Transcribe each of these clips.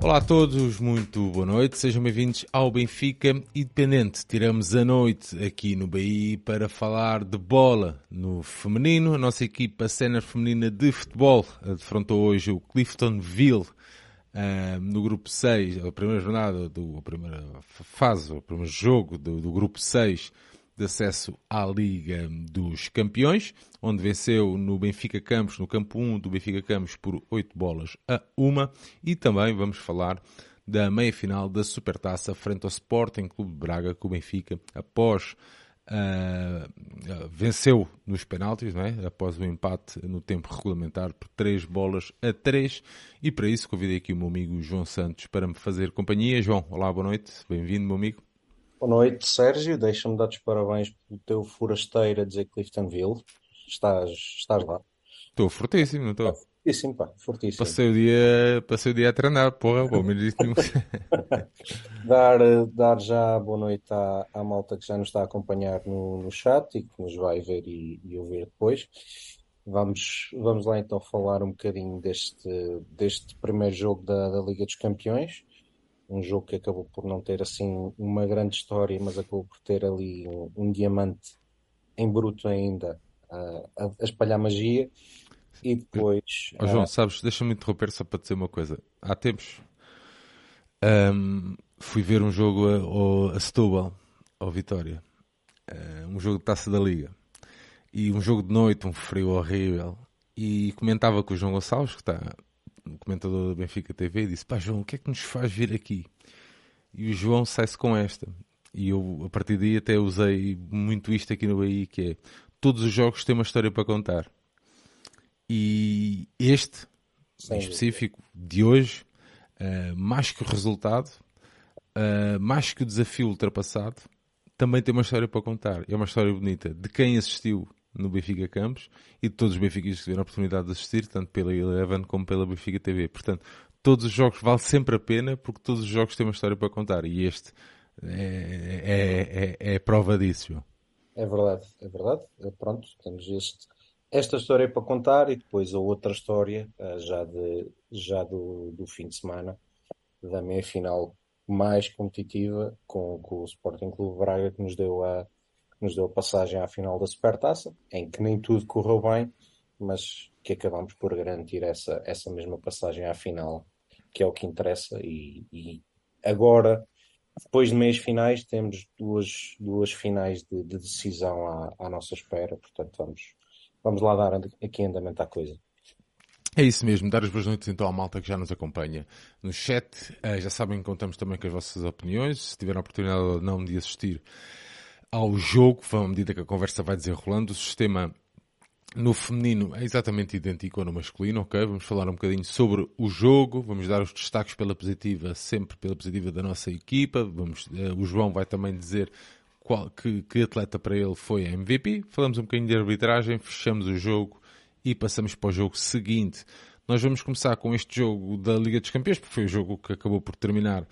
Olá a todos, muito boa noite, sejam bem-vindos ao Benfica Independente. Tiramos a noite aqui no BI para falar de bola no feminino. A nossa equipa sénior feminina de futebol defrontou hoje o Cliftonville uh, no grupo 6, a primeira jornada, do, a primeira fase, o primeiro jogo do, do grupo 6 de acesso à Liga dos Campeões, onde venceu no Benfica Campos, no campo 1 do Benfica Campos, por 8 bolas a 1. E também vamos falar da meia-final da Supertaça frente ao Sporting Clube de Braga, que o Benfica, após Uh, uh, venceu nos penaltis, é? após o empate no tempo regulamentar por 3 bolas a 3. E para isso convidei aqui o meu amigo João Santos para me fazer companhia. João, olá, boa noite, bem-vindo, meu amigo. Boa noite, Sérgio. Deixa-me dar-te os parabéns pelo teu forasteiro a dizer Cliftonville. Estás, estás lá. Estou fortíssimo, não estou? Fortíssimo, pá, fortíssimo. Passei o dia, passei o dia a treinar, porra, bom, menos dar, dar já boa noite à, à malta que já nos está a acompanhar no, no chat e que nos vai ver e, e ouvir depois. Vamos, vamos lá então falar um bocadinho deste, deste primeiro jogo da, da Liga dos Campeões um jogo que acabou por não ter assim uma grande história, mas acabou por ter ali um, um diamante em bruto ainda uh, a, a, espalhar magia. E depois. Oh, João, uh... sabes, deixa-me interromper só para dizer uma coisa. Há tempos um, fui ver um jogo a, a Setúbal, ao Vitória, uh, um jogo de taça da Liga, e um jogo de noite, um frio horrível. E comentava com o João Gonçalves, que está comentador da Benfica TV, disse: Pá, João, o que é que nos faz vir aqui? E o João sai-se com esta. E eu, a partir daí, até usei muito isto aqui no Bahia: que é todos os jogos têm uma história para contar. E este, Sim. em específico, de hoje, uh, mais que o resultado, uh, mais que o desafio ultrapassado, também tem uma história para contar. É uma história bonita de quem assistiu no Benfica Campos e todos os benfiquistas tiveram a oportunidade de assistir, tanto pela Eleven como pela Benfica TV. Portanto, todos os jogos valem sempre a pena porque todos os jogos têm uma história para contar e este é, é, é, é prova disso. É verdade, é verdade. É, pronto, temos este, esta história para contar e depois a outra história eh, já, de, já do, do fim de semana da meia final mais competitiva com, com o Sporting Clube Braga que nos deu a nos deu passagem à final da Supertaça, em que nem tudo correu bem, mas que acabamos por garantir essa, essa mesma passagem à final, que é o que interessa. E, e agora, depois de meias finais, temos duas, duas finais de, de decisão à, à, nossa espera, portanto vamos, vamos lá dar aqui andamento à coisa. É isso mesmo, dar as boas noites então à malta que já nos acompanha no chat. Uh, já sabem que contamos também com as vossas opiniões. Se tiverem a oportunidade ou não de assistir ao jogo, à medida que a conversa vai desenrolando, o sistema no feminino é exatamente idêntico ao no masculino, ok? Vamos falar um bocadinho sobre o jogo, vamos dar os destaques pela positiva, sempre pela positiva da nossa equipa. Vamos, uh, o João vai também dizer qual, que, que atleta para ele foi a MVP. Falamos um bocadinho de arbitragem, fechamos o jogo e passamos para o jogo seguinte. Nós vamos começar com este jogo da Liga dos Campeões, porque foi o jogo que acabou por terminar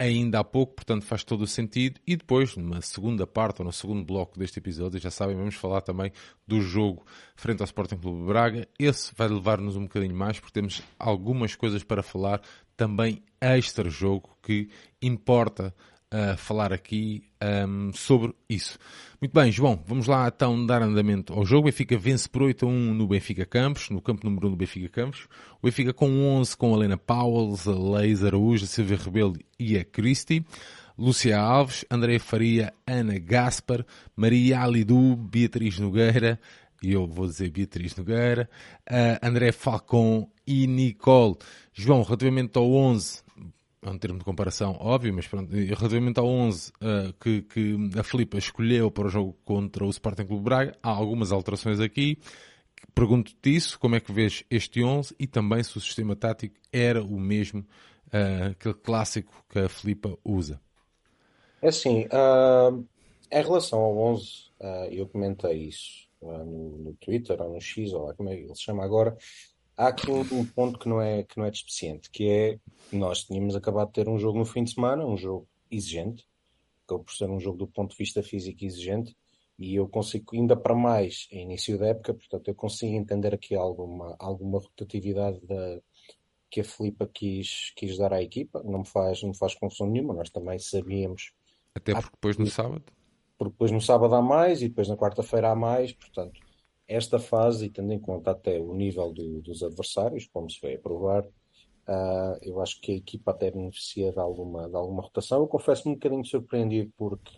ainda há pouco, portanto faz todo o sentido. E depois, numa segunda parte ou no segundo bloco deste episódio, já sabem, vamos falar também do jogo frente ao Sporting Clube de Braga. Esse vai levar-nos um bocadinho mais, porque temos algumas coisas para falar também extra jogo que importa a falar aqui um, sobre isso. Muito bem, João, vamos lá então dar andamento ao jogo. O Benfica vence por 8 a 1 no Benfica Campos, no campo número 1 do Benfica Campos. O Benfica com 11 com a Helena Powell, a Leisa Araújo, a Silvia Rebelo e a Christie. Lúcia Alves, André Faria, Ana Gaspar, Maria Alidu, Beatriz Nogueira, e eu vou dizer Beatriz Nogueira, uh, André Falcon e Nicole. João, relativamente ao 11, é um termo de comparação óbvio, mas pronto, relativamente ao 11 uh, eh, que, que a Filipa escolheu para o jogo contra o Sporting Clube Braga, há algumas alterações aqui. Pergunto-te isso, como é que vês este 11 e também se o sistema tático era o mesmo, uh, aquele clássico que a Filipa usa. É assim, uh, em relação ao 11, uh, eu comentei isso no, no, Twitter ou no X, ou lá como é que ele se chama agora, há aqui um, ponto que não é que não é despeciente, que é nós tínhamos acabado de ter um jogo no fim de semana, um jogo exigente, acabou por ser um jogo do ponto de vista físico exigente, e eu consigo, ainda para mais, em início da época, portanto, eu consigo entender aqui alguma, alguma rotatividade da, que a Filipa quis, quis dar à equipa. Não me faz, não me faz confusão nenhuma, nós também sabíamos. Até porque depois no sábado. Porque depois no sábado há mais e depois na quarta-feira há mais, portanto, esta fase, e tendo em conta até o nível do, dos adversários, como se veio a provar, uh, eu acho que a equipa até beneficia de alguma, de alguma rotação. Eu confesso-me um bocadinho surpreendido porque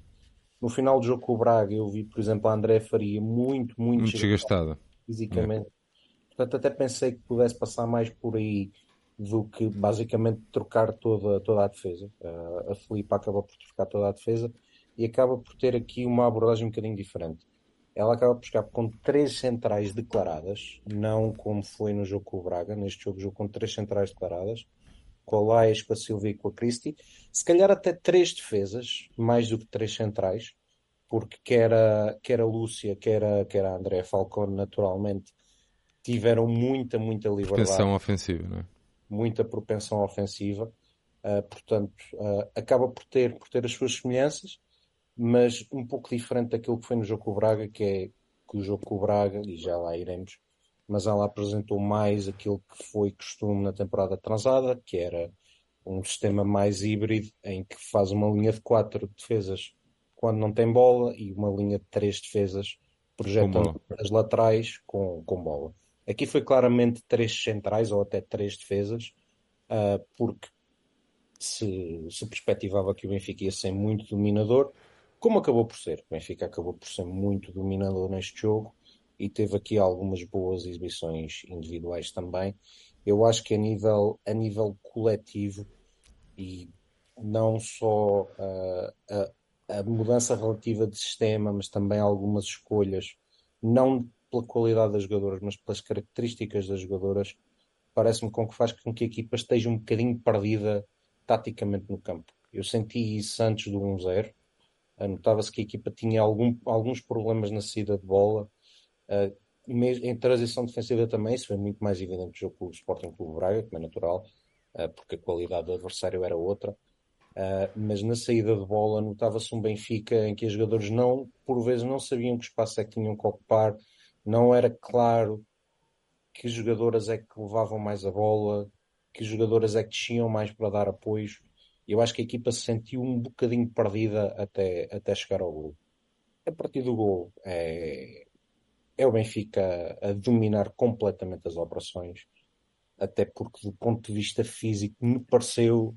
no final do jogo com o Braga eu vi, por exemplo, a André Faria muito, muito, muito desgastada fisicamente. É. Portanto, até pensei que pudesse passar mais por aí do que basicamente trocar toda, toda a defesa. Uh, a Filipe acaba por trocar toda a defesa e acaba por ter aqui uma abordagem um bocadinho diferente. Ela acaba por ficar com três centrais declaradas, não como foi no jogo com o Braga. Neste jogo, jogo com três centrais declaradas, com a Laes, com a Silvia e com a Christie. Se calhar até três defesas, mais do que três centrais, porque quer a, quer a Lúcia, quer a, quer a André Falcone, naturalmente, tiveram muita, muita liberdade. Propensão ofensiva, não é? Muita propensão ofensiva. Uh, portanto, uh, acaba por ter, por ter as suas semelhanças, mas um pouco diferente daquilo que foi no jogo com o Braga, que é que o jogo com o Braga, e já lá iremos, mas ela apresentou mais aquilo que foi costume na temporada transada, que era um sistema mais híbrido, em que faz uma linha de quatro defesas quando não tem bola e uma linha de três defesas projetando as laterais com, com bola. Aqui foi claramente três centrais ou até três defesas, uh, porque se, se perspectivava que o Benfica ia ser muito dominador, como acabou por ser. O Benfica acabou por ser muito dominador neste jogo e teve aqui algumas boas exibições individuais também. Eu acho que a nível, a nível coletivo e não só uh, a, a mudança relativa de sistema, mas também algumas escolhas, não pela qualidade das jogadoras, mas pelas características das jogadoras, parece-me com que faz com que a equipa esteja um bocadinho perdida taticamente no campo. Eu senti isso antes do 1-0. Notava-se que a equipa tinha algum, alguns problemas na saída de bola. Uh, em transição defensiva também, isso foi muito mais evidente no jogo com o Sporting Clube Braga, como é natural, uh, porque a qualidade do adversário era outra. Uh, mas na saída de bola notava-se um Benfica em que os jogadores não, por vezes, não sabiam que espaço é que tinham que ocupar, não era claro que jogadoras é que levavam mais a bola, que jogadoras é que desciam mais para dar apoios. Eu acho que a equipa se sentiu um bocadinho perdida até, até chegar ao gol. A partir do gol é, é o Benfica a dominar completamente as operações, até porque do ponto de vista físico me pareceu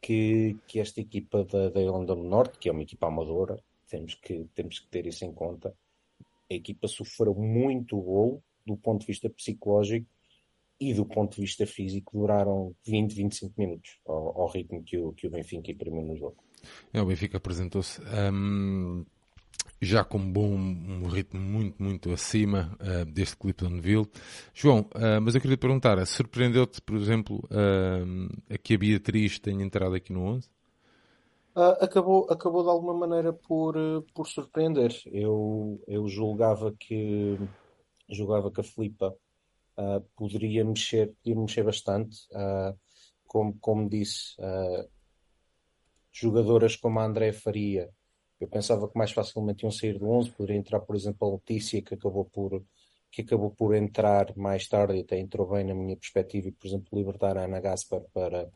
que, que esta equipa da, da Irlanda do Norte, que é uma equipa amadora, temos que, temos que ter isso em conta, a equipa sofreu muito gol do ponto de vista psicológico e do ponto de vista físico duraram 20, 25 minutos ao, ao ritmo que o, que o Benfica imprimiu no jogo. É, o Benfica apresentou-se um, já com um bom um ritmo muito, muito acima uh, deste Clifton Ville. João, uh, mas eu queria te perguntar, surpreendeu-te, por exemplo, uh, a que a Beatriz tenha entrado aqui no 11? Uh, acabou, acabou de alguma maneira por, uh, por surpreender. Eu, eu julgava que julgava que a Filipa uh, poderia mexer, poderia mexer bastante. como, como disse, jogadoras como a André Faria, eu pensava que mais facilmente iam sair do 11. Poderia entrar, por exemplo, a Letícia, que acabou por, que acabou por entrar mais tarde e até entrou bem na minha perspectiva, e, por exemplo, libertar a Ana Gaspar para,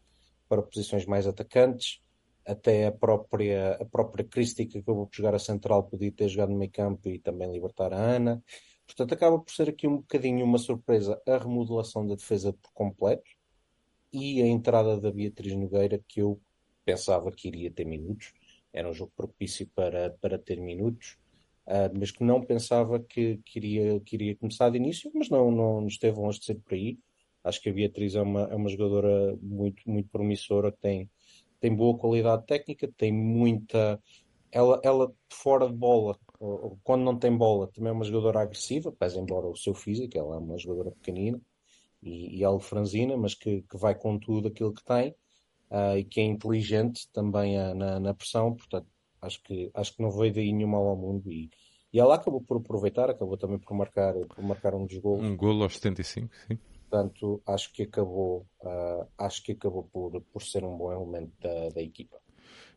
para posições mais atacantes até a própria, a própria Christie que acabou por jogar a central podia ter jogado no meio campo e também libertar a Ana. Portanto, acaba por ser aqui um bocadinho uma surpresa a remodelação da defesa por completo e a entrada da Beatriz Nogueira, que eu pensava que iria ter minutos. Era um jogo propício para, para ter minutos, uh, mas que não pensava que, que, iria, que iria começar de início, mas não, não esteve longe de ser por aí. Acho que a Beatriz é uma, é uma jogadora muito, muito promissora, tem, tem boa qualidade técnica, tem muita. Ela, ela fora de bola, quando não tem bola, também é uma jogadora agressiva, pese embora o seu físico, ela é uma jogadora pequenina e, e algo franzina, mas que, que vai com tudo aquilo que tem uh, e que é inteligente também uh, na, na pressão, portanto, acho que, acho que não veio daí nenhum mal ao mundo e, e ela acabou por aproveitar, acabou também por marcar, por marcar um dos gols. Um golo aos 75, sim. Portanto, acho que acabou, uh, acho que acabou por, por ser um bom elemento da, da equipa.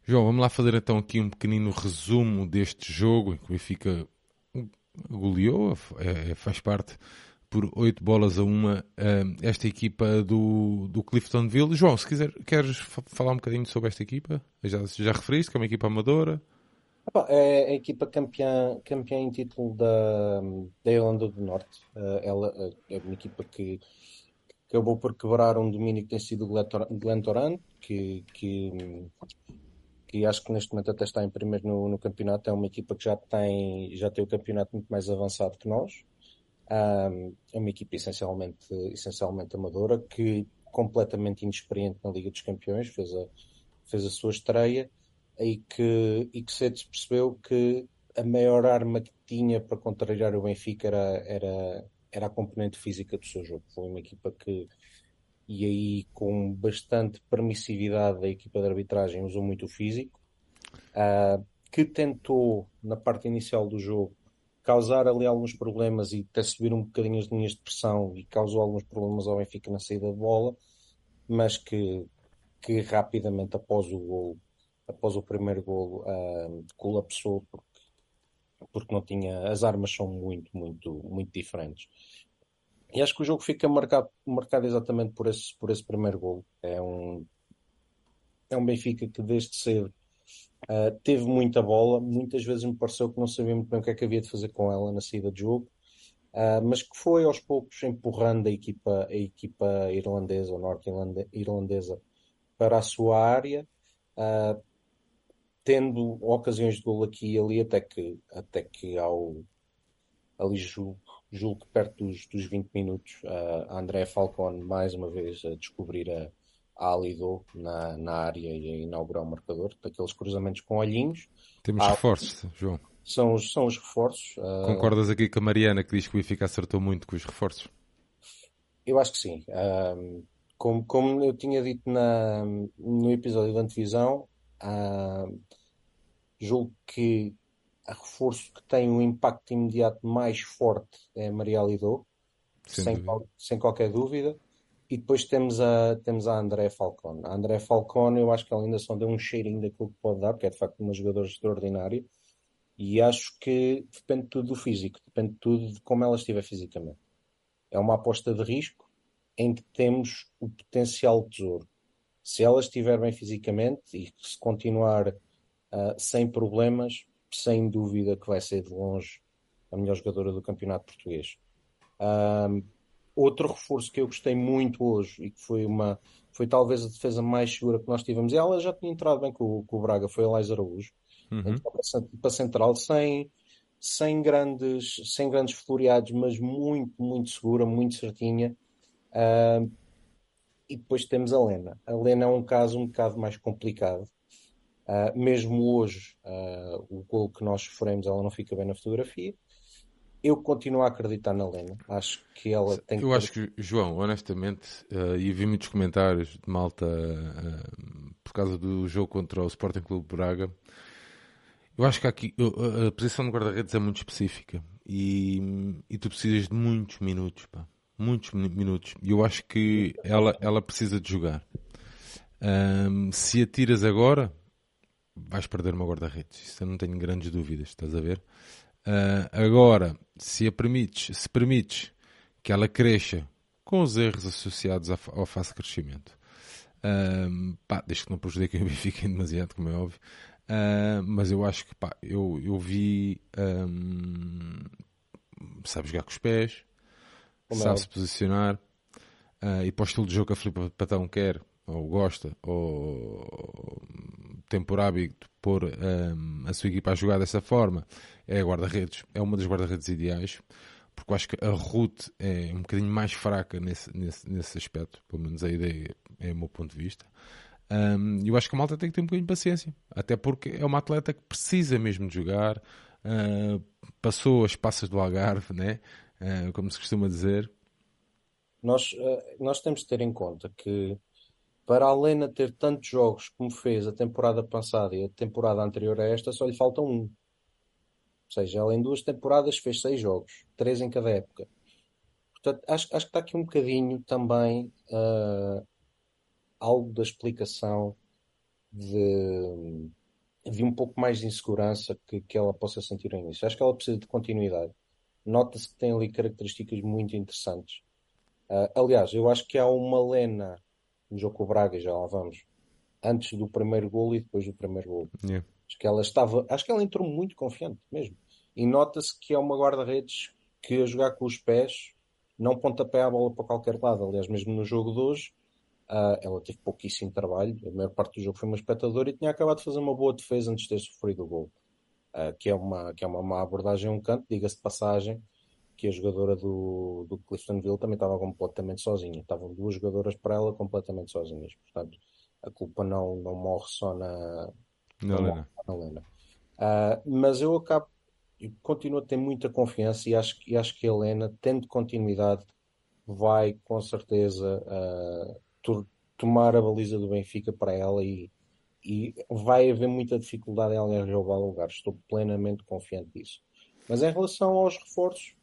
João, vamos lá fazer então aqui um pequenino resumo deste jogo em que o Benfica goleou, é, é, faz parte por 8 bolas a uma uh, esta equipa do, do Cliftonville. João, se quiser, queres falar um bocadinho sobre esta equipa? Já, já referiste que é uma equipa amadora? É a equipa campeã, campeã em título da, da Irlanda do Norte. Ela é uma equipa que acabou por quebrar um domínio que tem sido Glentoran, que, que, que acho que neste momento até está em primeiro no, no, campeonato. É uma equipa que já tem, já tem o campeonato muito mais avançado que nós. Um, é uma equipa essencialmente, essencialmente amadora, que completamente inexperiente na Liga dos Campeões, fez a, fez a sua estreia e que, e que cedo se percebeu que a maior arma que tinha para contrariar o Benfica era, era, era a componente física do seu jogo. Foi uma equipa que, e aí com bastante permissividade, a equipa de arbitragem usou muito o físico, uh, que tentou, na parte inicial do jogo, causar ali alguns problemas e até subir um bocadinho as linhas de pressão e causou alguns problemas ao Benfica na saída de bola, mas que, que rapidamente após o após o primeiro gol, uh, colapsou porque porque não tinha. As armas são muito, muito, muito diferentes. E acho que o jogo fica marcado, marcado exatamente por esse, por esse primeiro gol. É um, é um Benfica que desde cedo uh, teve muita bola. Muitas vezes me pareceu que não sabia muito bem o que é que havia de fazer com ela na saída de jogo. Uh, mas que foi aos poucos empurrando a equipa, a equipa irlandesa ou norte-irlandesa para a sua área. Uh, tendo ocasiões de gol aqui e ali, até que, até que ao ali julgo, julgo que perto dos, dos 20 minutos, a André Falcone mais uma vez a descobrir a, a Alido na, na área e a inaugurar o marcador, daqueles cruzamentos com olhinhos. Temos Há... reforços, João. São os, são os reforços. Uh... Concordas aqui com a Mariana que diz que o Benfica acertou muito com os reforços? Eu acho que sim. Uh, como, como eu tinha dito na, no episódio da antevisão, Uh, julgo que reforço que tem um impacto imediato mais forte é a Maria Lidou, sem, sem, qualquer dúvida. E depois temos a, temos a André Falcone. A André Falcone, eu acho que ela ainda só deu um cheirinho daquilo que pode dar, porque é de facto uma jogadora extraordinária. E acho que depende tudo do físico, depende tudo de como ela estiver fisicamente. É uma aposta de risco em que temos o potencial tesouro se ela estiver bem fisicamente e se continuar uh, sem problemas, sem dúvida que vai ser de longe a melhor jogadora do campeonato português. Um, outro reforço que eu gostei muito hoje e que foi uma foi talvez a defesa mais segura que nós tivemos, e ela já tinha entrado bem com, com o Braga, foi a Lais Araújo, uhum. para, para central, sem, sem, grandes, sem grandes floreados, mas muito, muito segura, muito certinha. Uh, e depois temos a Lena. A Lena é um caso um bocado mais complicado. Uh, mesmo hoje, uh, o gol que nós sofremos, ela não fica bem na fotografia. Eu continuo a acreditar na Lena. Acho que ela tem Eu que... acho que, João, honestamente, uh, e vi muitos comentários de malta por causa do jogo contra o Sporting Clube Braga. Eu acho que aqui a posição de guarda-redes é muito específica e, e tu precisas de muitos minutos. Pá muitos minutos. E eu acho que ela, ela precisa de jogar. Um, se a tiras agora, vais perder uma guarda-redes. Isso eu não tenho grandes dúvidas, estás a ver? Uh, agora, se a permites, se permites que ela cresça com os erros associados ao, fácil crescimento, um, pá, desde que não prejudiquem o Benfica demasiado, como é óbvio, uh, mas eu acho que pá, eu, eu vi um, sabe jogar com os pés, sabe se posicionar uh, e para o estilo de jogo que a Filipe Patão quer, ou gosta, ou tem por hábito pôr um, a sua equipa a jogar dessa forma, é guarda-redes, é uma das guarda-redes ideais, porque eu acho que a Ruth é um bocadinho mais fraca nesse, nesse, nesse aspecto, pelo menos a ideia é o meu ponto de vista. Um, eu acho que a malta tem que ter um bocadinho de paciência, até porque é uma atleta que precisa mesmo de jogar, uh, passou as passas do Algarve, né? uh, como se costuma dizer. Nós, uh, nós temos de ter em conta que para a Lena ter tantos jogos como fez a temporada passada e a temporada anterior a esta, só lhe falta um. Ou seja, ela em duas temporadas fez seis jogos, três em cada época. Portanto, acho, acho que está aqui um bocadinho também uh, algo da explicação de, de um pouco mais de insegurança que, que ela possa sentir no início. Acho que ela precisa de continuidade. nota-se que tem ali características muito interessantes. Uh, aliás, eu acho que há uma Lena no jogo com o Braga, já lá vamos, antes do primeiro gol e depois do primeiro gol. Yeah. Acho que ela estava, acho que ela entrou muito confiante mesmo. E nota-se que é uma guarda-redes que a jogar com os pés não pontapé a bola para qualquer lado. Aliás, mesmo no jogo de hoje, uh, ela teve pouquíssimo trabalho. A maior parte do jogo foi uma espectadora e tinha acabado de fazer uma boa defesa antes de ter sofrido o gol. Uh, que, é uma, que é uma má abordagem um canto, diga-se de passagem, que a jogadora do, do Cliftonville também estava completamente sozinha. Estavam duas jogadoras para ela completamente sozinhas. Portanto, a culpa não, não morre só na, na Lena. Na. Uh, mas eu acabo eu continuo a ter muita confiança e acho, e acho que a Helena, tendo continuidade, vai com certeza uh, tomar a baliza do Benfica para ela e, e vai haver muita dificuldade em alguém roubar lugar. Estou plenamente confiante disso. Mas em relação aos reforços,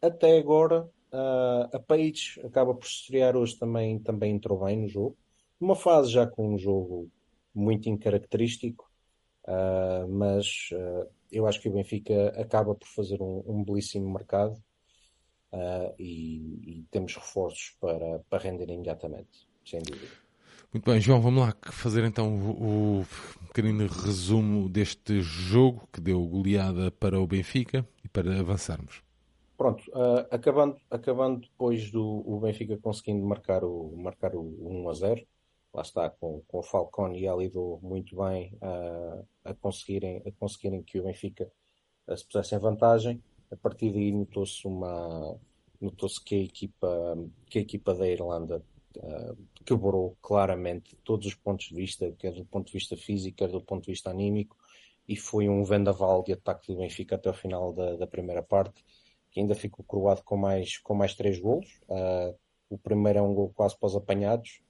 até agora uh, a Page acaba por estrear hoje também, também entrou bem no jogo. Uma fase já com um jogo muito incaracterístico, uh, mas uh, eu acho que o Benfica acaba por fazer um, um belíssimo mercado e, e, temos reforços para, para render imediatamente, sem dúvida. Muito bem, João, vamos lá fazer então o, o pequenino resumo deste jogo que deu goleada para o Benfica e para avançarmos. Pronto, uh, acabando, acabando depois do o Benfica conseguindo marcar o, marcar o 1 a 0, lá está, com, com o Falcone e Alido muito bem uh, a, conseguirem, a conseguirem que o Benfica uh, se pusesse em vantagem. A partir daí notou-se uma notou-se que a equipa que a equipa da Irlanda uh, quebrou claramente todos os pontos de vista, quer do ponto de vista físico, quer do ponto de vista anímico, e foi um vendaval de ataque do Benfica até o final da, da primeira parte, que ainda ficou coroado com mais, com mais três golos. Uh, o primeiro é um gol quase para os apanhados,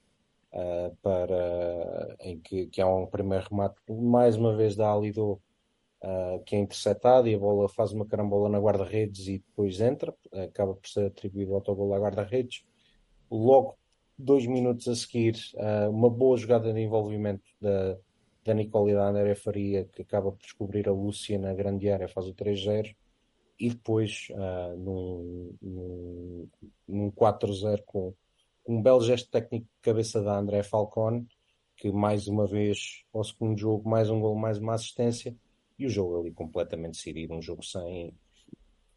uh, para, em que, que há um primeiro remate, mais uma vez da Alido, uh, que é interceptado e a bola faz uma carambola na guarda-redes e depois entra, acaba por ser atribuído o autogol à guarda-redes. Logo, dois minutos a seguir, uma boa jogada de envolvimento da, da Nicole e da André Faria, que acaba por descobrir a Lúcia na grande área, faz o 3-0 e depois uh, num, num, num 4-0 com um belo gesto técnico de cabeça da André Falcone, que mais uma vez, ao segundo jogo, mais um gol, mais uma assistência, e o jogo ali completamente decidido, um jogo sem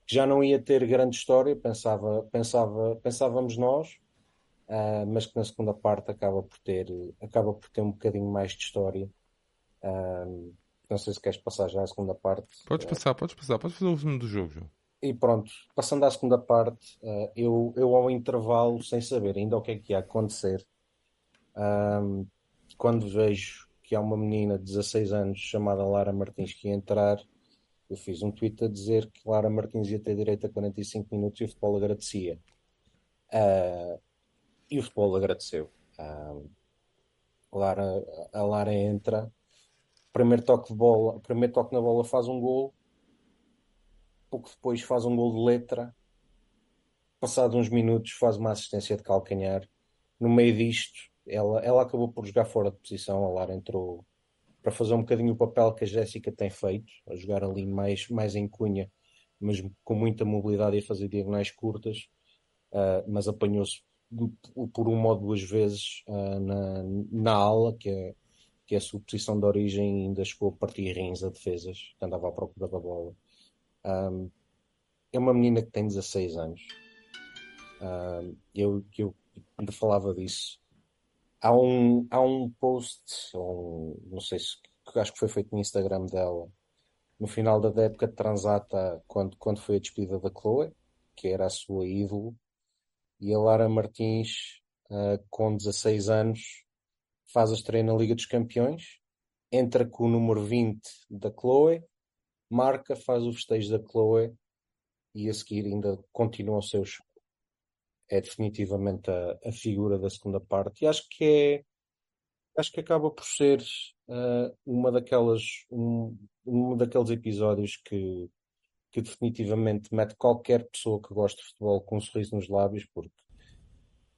que já não ia ter grande história, pensava, pensava, pensávamos nós, uh, mas que na segunda parte acaba por ter, acaba por ter um bocadinho mais de história. Uh, não sei se queres passar já a segunda parte. Podes passar, podes passar, podes fazer o resumo do jogo, João. E pronto, passando à segunda parte, uh, eu, eu ao intervalo, sem saber ainda o que é que ia acontecer, um, quando vejo que há uma menina de 16 anos chamada Lara Martins que ia entrar, eu fiz um tweet a dizer que Lara Martins ia ter direito a 45 minutos e o futebol agradecia. Uh, e o futebol agradeceu. Uh, Lara, a Lara entra, primeiro toque de bola, primeiro toque na bola faz um gol pouco depois faz um gol de letra, passado uns minutos faz uma assistência de calcanhar. No meio disto, ela, ela acabou por jogar fora de posição, a Lara entrou para fazer um bocadinho o papel que a Jéssica tem feito, a jogar ali mais, mais em cunha, mas com muita mobilidade e a fazer diagonais curtas, uh, mas apanhou-se por uma ou duas vezes uh, na, na ala, que é, que a sua posição de origem, ainda chegou a partir rins a defesas, que andava à procura da bola. Um, é uma menina que tem 16 anos. Um, eu, eu ainda falava disso. Há um, há um post, um, não sei se acho que foi feito no Instagram dela, no final da época de Transata, quando, quando foi a despedida da Chloe, que era a sua ídolo, e a Lara Martins, uh, com 16 anos, faz a estreia na Liga dos Campeões, entra com o número 20 da Chloe marca, faz o festejo da Chloe e a seguir ainda continua o seu show. É definitivamente a, a figura da segunda parte e acho que é acho que acaba por ser uh, uma daquelas um, um daqueles episódios que que definitivamente mete qualquer pessoa que gosta de futebol com um sorriso nos lábios porque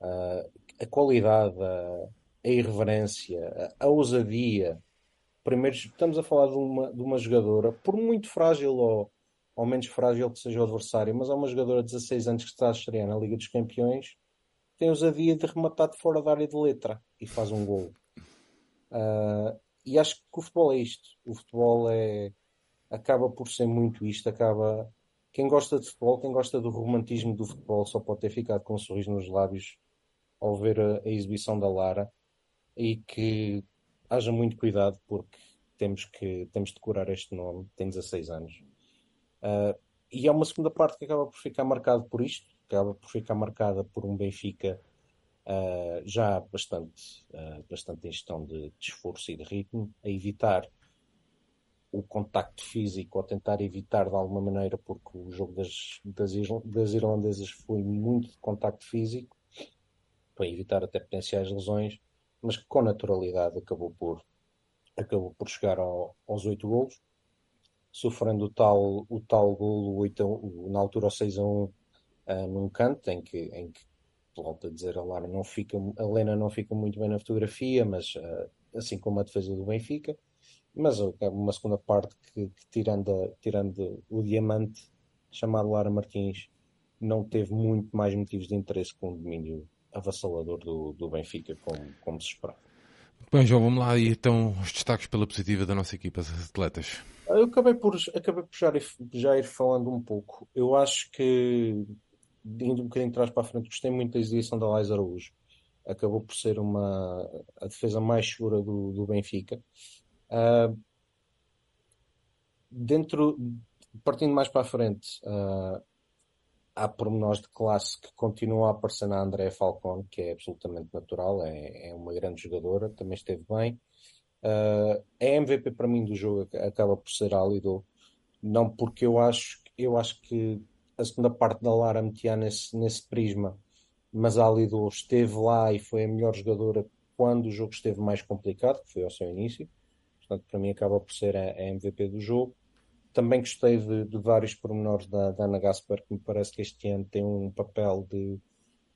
uh, a qualidade, a irreverência, a, ousadia primeiro estamos a falar de uma, de uma jogadora, por muito frágil ou, ao menos frágil que seja o adversário, mas há uma jogadora de 16 anos que está a estrear na Liga dos Campeões, tem ousadia de rematar de fora da área de letra e faz um gol. Uh, e acho que o futebol é isto. O futebol é acaba por ser muito isto, acaba quem gosta de futebol, quem gosta do romantismo do futebol, só pode ter ficado com um sorriso nos lábios ao ver a, a exibição da Lara e que haja muito cuidado porque temos que temos de curar este nome, tem 16 anos. Uh, e é uma segunda parte que acaba por ficar marcado por isto, acaba por ficar marcada por um Benfica uh, já bastante, uh, bastante em gestão de, de esforço e de ritmo, a evitar o contacto físico ou tentar evitar de alguma maneira, porque o jogo das, das, das irlandesas foi muito de contacto físico, para evitar até potenciais lesões, mas que com naturalidade acabou por, acabou por chegar ao, aos oito golos, sofrendo o tal, o tal golo 8 na altura ao 6 a 1 uh, ah, num canto, em que, em que volto a dizer, a Lara não fica, a Lena não fica muito bem na fotografia, mas uh, assim como a defesa do Benfica, mas é uma segunda parte que, que tirando, tirando o diamante chamado Lara Martins não teve muito mais motivos de interesse com o domínio avassalador do, do Benfica como, como se esperava. Bem, João, vamos lá e então os destaques pela positiva da nossa equipa de atletas. Eu acabei por, acabei por já, ir, já ir falando um pouco. Eu acho que, indo um bocadinho de trás para a frente, gostei muito da exibição da Lais Araújo. Acabou por ser uma, a defesa mais segura do, do Benfica. Uh, dentro, partindo mais para a frente, uh, há pormenores de classe que continuam a aparecer na André Falcone, que é absolutamente natural, é, é uma grande jogadora, também esteve bem. Uh, a MVP para mim do jogo acaba por ser a Alido, não porque eu acho, eu acho que a segunda parte da Lara metia nesse, nesse prisma, mas a Alido esteve lá e foi a melhor jogadora quando o jogo esteve mais complicado, que foi ao seu início. Portanto, para mim acaba por ser a, a MVP do jogo. Também gostei de, de vários pormenores da, da, Ana Gasper, que me parece que este ano tem um papel de,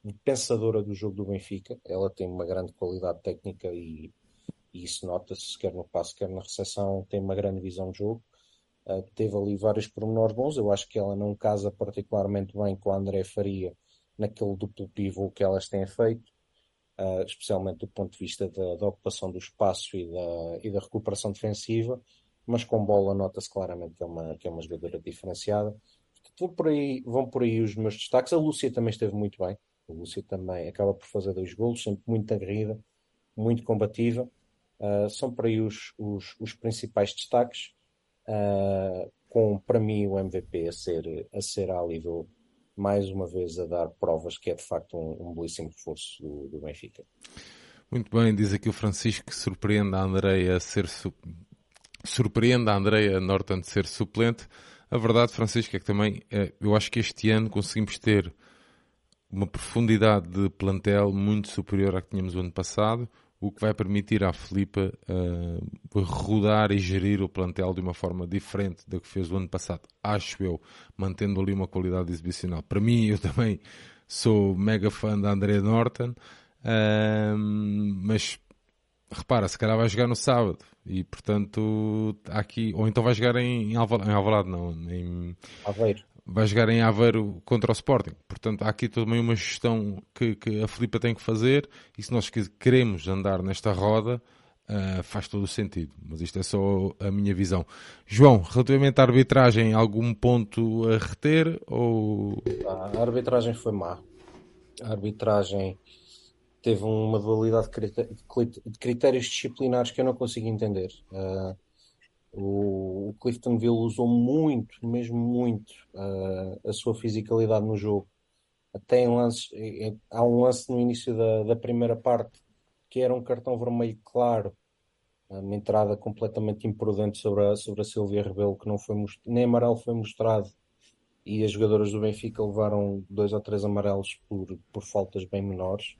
de, pensadora do jogo do Benfica. Ela tem uma grande qualidade técnica e, e isso nota-se, quer no passo, quer na recepção, tem uma grande visão de jogo. Uh, teve ali vários pormenores bons. Eu acho que ela não casa particularmente bem com a André Faria naquele duplo pivô que elas têm feito uh, especialmente do ponto de vista da, da ocupação do espaço e da, e da recuperação defensiva, mas com bola nota-se claramente que é, uma, que é uma jogadora diferenciada. Vão por, aí, vão por aí os meus destaques. A Lúcia também esteve muito bem. A Lúcia também acaba por fazer dois golos, sempre muito aguerrida, muito combativa. Uh, são por aí os, os, os principais destaques. Uh, com, para mim, o MVP a ser, a ser ali do, mais uma vez a dar provas que é de facto um, um belíssimo reforço do, do, Benfica. Muito bem, diz aqui o Francisco que surpreende a Andreia a ser. Surpreende a Andreia Norton de ser suplente. A verdade, Francisco, é que também é, eu acho que este ano conseguimos ter uma profundidade de plantel muito superior à que tínhamos o ano passado o que vai permitir à Filipa uh, rodar e gerir o plantel de uma forma diferente da que fez o ano passado, acho eu, mantendo ali uma qualidade exibicional. Para mim, eu também sou mega fã da Andrea Norton, uh, mas repara, se calhar vai jogar no sábado e portanto aqui, ou então vai jogar em, em, Alvalade, em Alvalade não, em Aveiro vai jogar em Aveiro contra o Sporting. Portanto, há aqui também uma gestão que, que a Filipa tem que fazer e se nós queremos andar nesta roda, uh, faz todo o sentido. Mas isto é só a minha visão. João, relativamente à arbitragem, algum ponto a reter? Ou... A arbitragem foi má. A arbitragem teve uma dualidade de critérios disciplinares que eu não consigo entender. Uh, o, Cliftonville usou muito, mesmo muito, uh, a sua fisicalidade no jogo. Até em lances, há um lance no início da, da primeira parte que era um cartão vermelho claro, uma entrada completamente imprudente sobre a, sobre a Silvia Rebelo, que não foi nem amarelo foi mostrado, e as jogadoras do Benfica levaram dois ou três amarelos por, por faltas bem menores.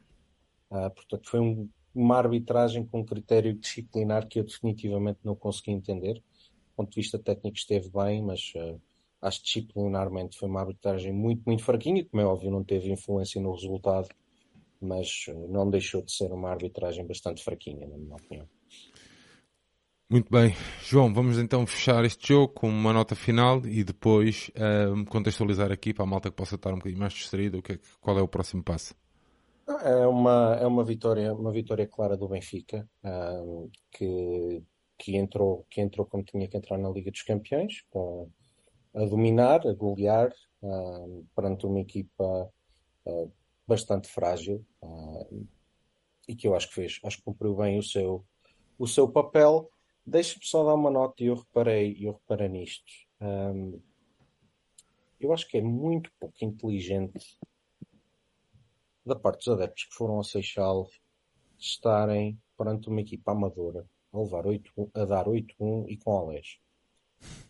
Uh, portanto, foi um, uma arbitragem com critério disciplinar que eu definitivamente não consegui entender. Do ponto de vista técnico esteve bem, mas uh, acho que disciplinarmente foi uma arbitragem muito, muito fraquinha, como é óbvio não teve influência no resultado, mas uh, não deixou de ser uma arbitragem bastante fraquinha, na minha opinião. Muito bem. João, vamos então fechar este jogo com uma nota final e depois uh, contextualizar aqui para a malta que possa estar um bocadinho mais distraída, o que é, qual é o próximo passo? É uma, é uma vitória, uma vitória clara do Benfica, um, que, que, entrou, que entrou como tinha que entrar na Liga dos Campeões, com, a dominar, a golear, um, perante uma equipa uh, bastante frágil, e que eu acho que fez, acho que cumpriu bem o seu, o seu papel. Deixa-me só dar uma nota e eu reparei, eu reparei nisto. Um, eu acho que é muito pouco inteligente da parte dos adeptos que foram a Seixal estarem perante uma equipa amadora a, levar 8, a dar 8-1 e com Olés.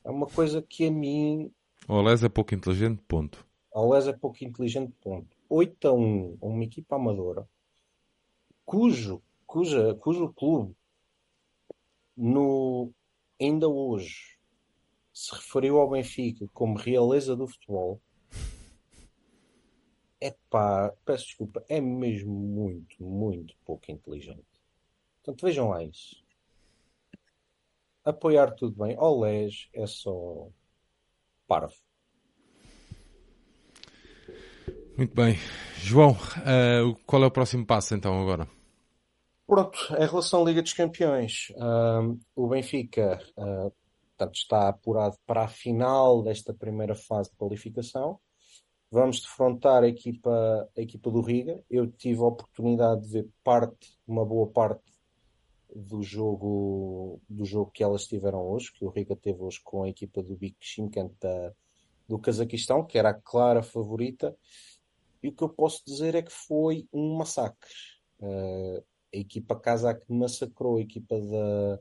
É uma coisa que a mim. O Olés é pouco inteligente, ponto. O Olés é pouco inteligente, ponto. 8 a 1 a uma equipa amadora cujo, cuja, cujo clube no, ainda hoje se referiu ao Benfica como realeza do futebol é pá, peço desculpa, é mesmo muito, muito pouco inteligente. Portanto, vejam lá isso. Apoiar tudo bem. Olés é só parvo. Muito bem. João, uh, qual é o próximo passo então agora? Pronto, em relação à Liga dos Campeões, uh, o Benfica uh, portanto, está apurado para a final desta primeira fase de qualificação. Vamos defrontar a equipa, a equipa do Riga. Eu tive a oportunidade de ver parte, uma boa parte do jogo, do jogo que elas tiveram hoje, que o Riga teve hoje com a equipa do Bik Shimkent do Cazaquistão, que era a clara favorita. E o que eu posso dizer é que foi um massacre. Uh, a equipa kazakh massacrou a equipa da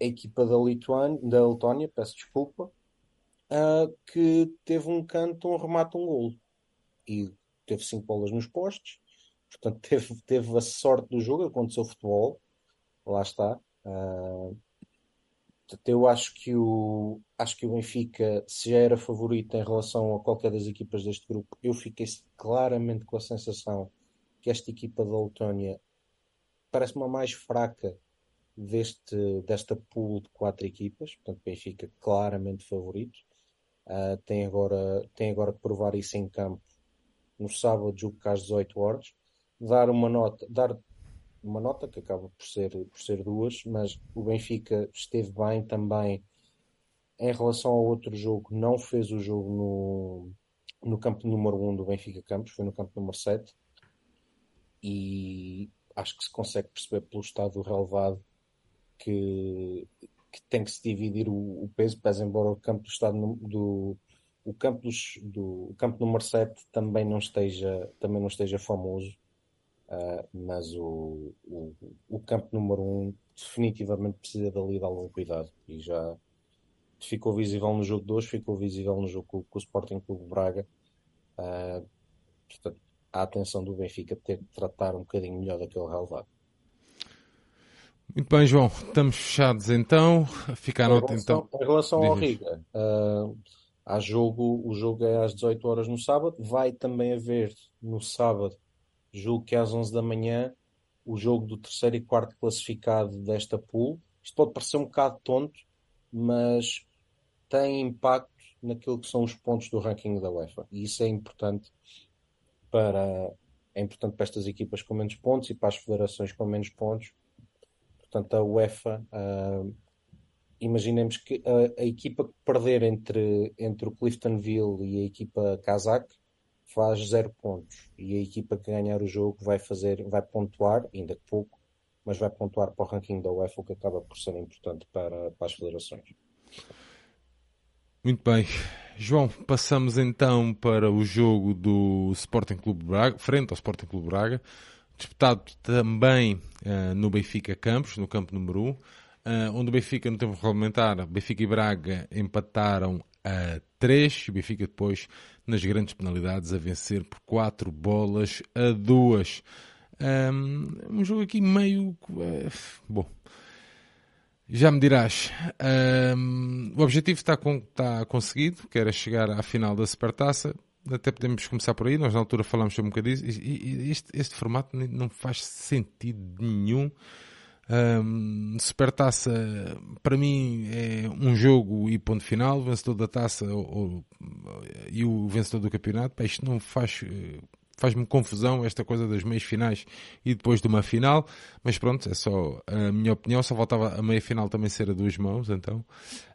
a equipa da Lituânia, da Letónia, peço desculpa, uh, que teve um canto, um remate, um golo. E teve cinco bolas nos postes. Portanto, teve, teve a sorte do jogo, aconteceu futebol. Lá está. Uh, eu acho que o acho que o Benfica, se já era favorito em relação a qualquer das equipas deste grupo, eu fiquei claramente com a sensação que esta equipa da Letónia parece-me a mais fraca deste, desta pool de quatro equipas. Portanto, Benfica claramente favorito. Uh, tem, agora, tem agora que provar isso em campo no sábado, julgo que às 18 horas. Dar uma nota, dar uma nota que acaba por ser, por ser duas, mas o Benfica esteve bem também em relação ao outro jogo, não fez o jogo no, no campo número 1 do Benfica Campos, foi no campo número 7 e acho que se consegue perceber pelo estado relevado que que tem que se dividir o, o peso, pese embora o campo do estado do o campo, dos, do, o campo número 7 também não esteja, também não esteja famoso, uh, mas o, o, o, campo número 1 definitivamente precisa dali de algum cuidado e já ficou visível no jogo 2, ficou visível no jogo com, com o Sporting Clube Braga. Uh, portanto, a atenção do Benfica ter que tratar um bocadinho melhor daquele relevado. Muito bem, João. Estamos fechados então. Fica a nota então. Em relação ao Riga, uh, há jogo, o jogo é às 18 horas no sábado. Vai também haver no sábado, julgo que é às 11 da manhã, o jogo do terceiro e quarto classificado desta pool. Isto pode parecer um bocado tonto, mas tem impacto naquilo que são os pontos do ranking da UEFA. E isso é importante para é importante para estas equipas com menos pontos e para as federações com menos pontos Portanto, a UEFA, uh, imaginemos que a, a, equipa que perder entre, entre o Cliftonville e a equipa Kazakh faz zero pontos e a equipa que ganhar o jogo vai fazer, vai pontuar, ainda que pouco, mas vai pontuar para o ranking da UEFA, o que acaba por ser importante para, para as federações. Muito bem. João, passamos então para o jogo do Sporting Clube Braga, frente ao Sporting Clube Braga disputado também uh, no Benfica Campos, no campo número 1, uh, onde o Benfica, no tempo regulamentar, Benfica e Braga empataram a 3, e o Benfica depois, nas grandes penalidades, a vencer por 4 bolas a 2. Um, um jogo aqui meio. Uh, bom. Já me dirás, um, o objetivo está, com, está conseguido, que era chegar à final da Supertaça até podemos começar por aí. Nós na altura falámos um bocadinho. E, este, este, formato não faz sentido nenhum. Um, Supertaça, para mim, é um jogo e ponto final. Vencedor da taça ou, ou, e o vencedor do campeonato. Pá, isto não faz. Faz-me confusão esta coisa das meias finais e depois de uma final, mas pronto, é só a minha opinião. Só faltava a meia final também ser a duas mãos, então.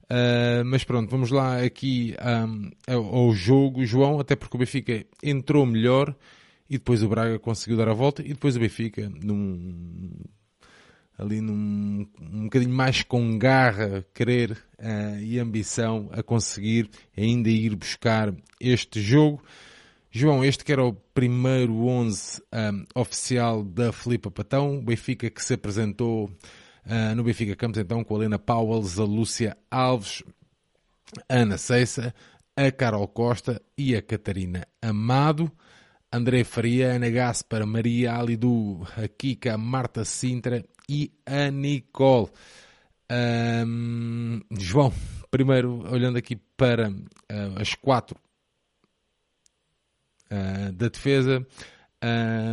Uh, mas pronto, vamos lá aqui um, ao jogo, João, até porque o Benfica entrou melhor e depois o Braga conseguiu dar a volta e depois o Benfica num ali num um bocadinho mais com garra, querer uh, e ambição a conseguir ainda ir buscar este jogo. João, este que era o primeiro 11 um, ah, oficial da Filipa Patão, Benfica que se apresentou uh, no Benfica Campos então com a Helena Powell, a Lúcia Alves, a Ana Ceissa, a Carol Costa e a Catarina Amado. André Faria, Ana Gaspar, Maria Alidu, a Kika, a Marta Sintra e a Nicole. Um, João, primeiro olhando aqui para uh, as quatro uh, da defesa,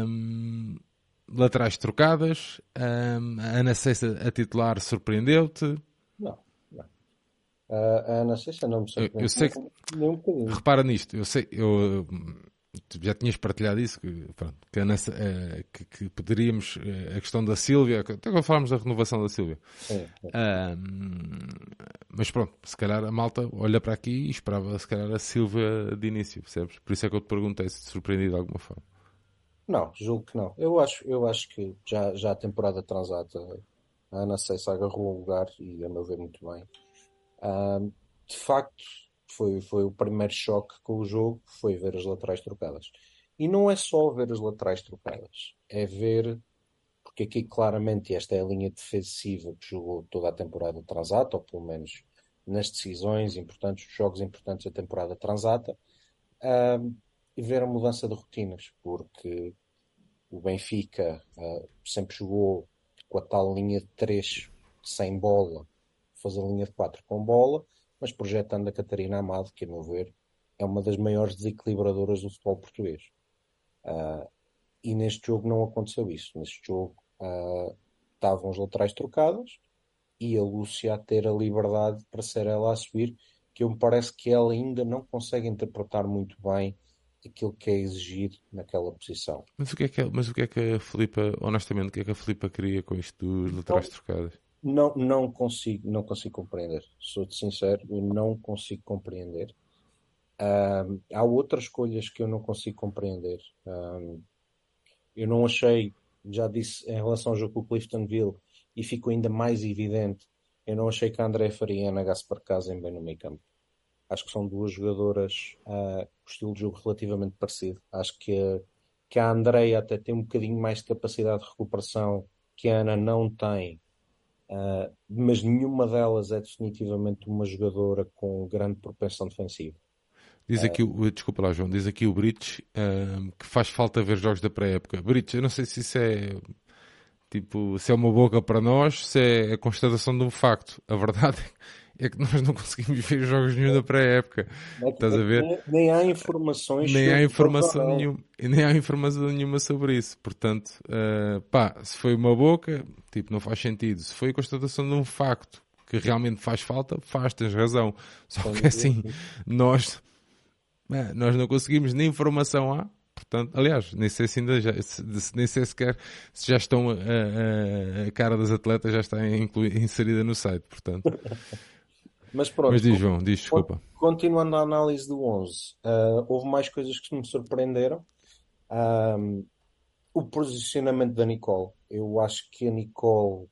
um, laterais trocadas, um, a Ana Cessa a titular surpreendeu-te? Não, não. Uh, a Ana Cessa não me surpreendeu. Eu, eu sei que, nem um repara nisto, eu sei, eu já tinhas partilhado isso, que, pronto, que, nessa, é, que, que, poderíamos, é, a questão da Sílvia, até agora falámos da renovação da Sílvia. É, é. mas pronto, se calhar a malta olha para aqui e esperava se calhar a Sílvia de início, percebes? Por isso é que eu te perguntei se te surpreendi de alguma forma. Não, julgo que não. Eu acho, eu acho que já, já a temporada transata a Ana Seissa agarrou o lugar e a meu ver muito bem. de facto, foi, foi o primeiro choque com o jogo, foi ver as laterais trocadas. E não é só ver as laterais trocadas, é ver, porque aqui claramente esta é a linha defensiva que jogou toda a temporada transata, ou pelo menos nas decisões importantes, os jogos importantes da temporada transata, um, ver a mudança de rotinas, porque o Benfica uh, sempre jogou com a tal linha de 3 sem bola, fazer linha de 4 com bola, mas projetando a Catarina Amado, que, a meu ver, é uma das maiores desequilibradoras do futebol português. Uh, e neste jogo não aconteceu isso. Neste jogo uh, estavam os laterais trocados e a Lúcia a ter a liberdade para ser ela a subir, que eu me parece que ela ainda não consegue interpretar muito bem aquilo que é exigido naquela posição. Mas o que é que, mas o que, é que a Filipa, honestamente, o que é que a Filipa queria com isto dos laterais então, trocados? não, não consigo, não consigo compreender. Sou-te sincero, eu não consigo compreender. Um, há outras escolhas que eu não consigo compreender. Um, eu não achei, já disse em relação ao jogo com o Cliftonville, e ficou ainda mais evidente, eu não achei que a André Faria e a Gaspar casem bem no meio campo. Acho que são duas jogadoras uh, com estilo de jogo relativamente parecido. Acho que, que a Andreia até tem um bocadinho mais de capacidade de recuperação que a Ana não tem Uh, mas nenhuma delas é definitivamente uma jogadora com grande propensão defensiva. Diz aqui, uh, desculpa lá, João, diz aqui o Brits que faz falta ver jogos da pré-época. Brits, eu não sei se isso é tipo, se é uma boca para nós, se é a constatação de um facto. A verdade é que nós não conseguimos ver jogos nenhum da pré-época. É Estás a ver? Nem, nem há informações nem há informação nenhuma, nem há informação nenhuma sobre isso. Portanto, uh, pá, se foi uma boca, tipo, não faz sentido. Se foi a constatação de um facto que realmente faz falta, faz, tens razão. Só que assim, nós, é, nós não conseguimos nem informação há. Portanto, aliás, nem sei se ainda já, nem sei sequer se já estão a, a, a cara das atletas já está inclu, inserida no site, portanto. Mas pronto. Mas diz, João, diz, desculpa. Continuando a análise do 11, uh, ah, houve mais coisas que me surpreenderam. Um, o posicionamento da Nicole. Eu acho que a Nicole.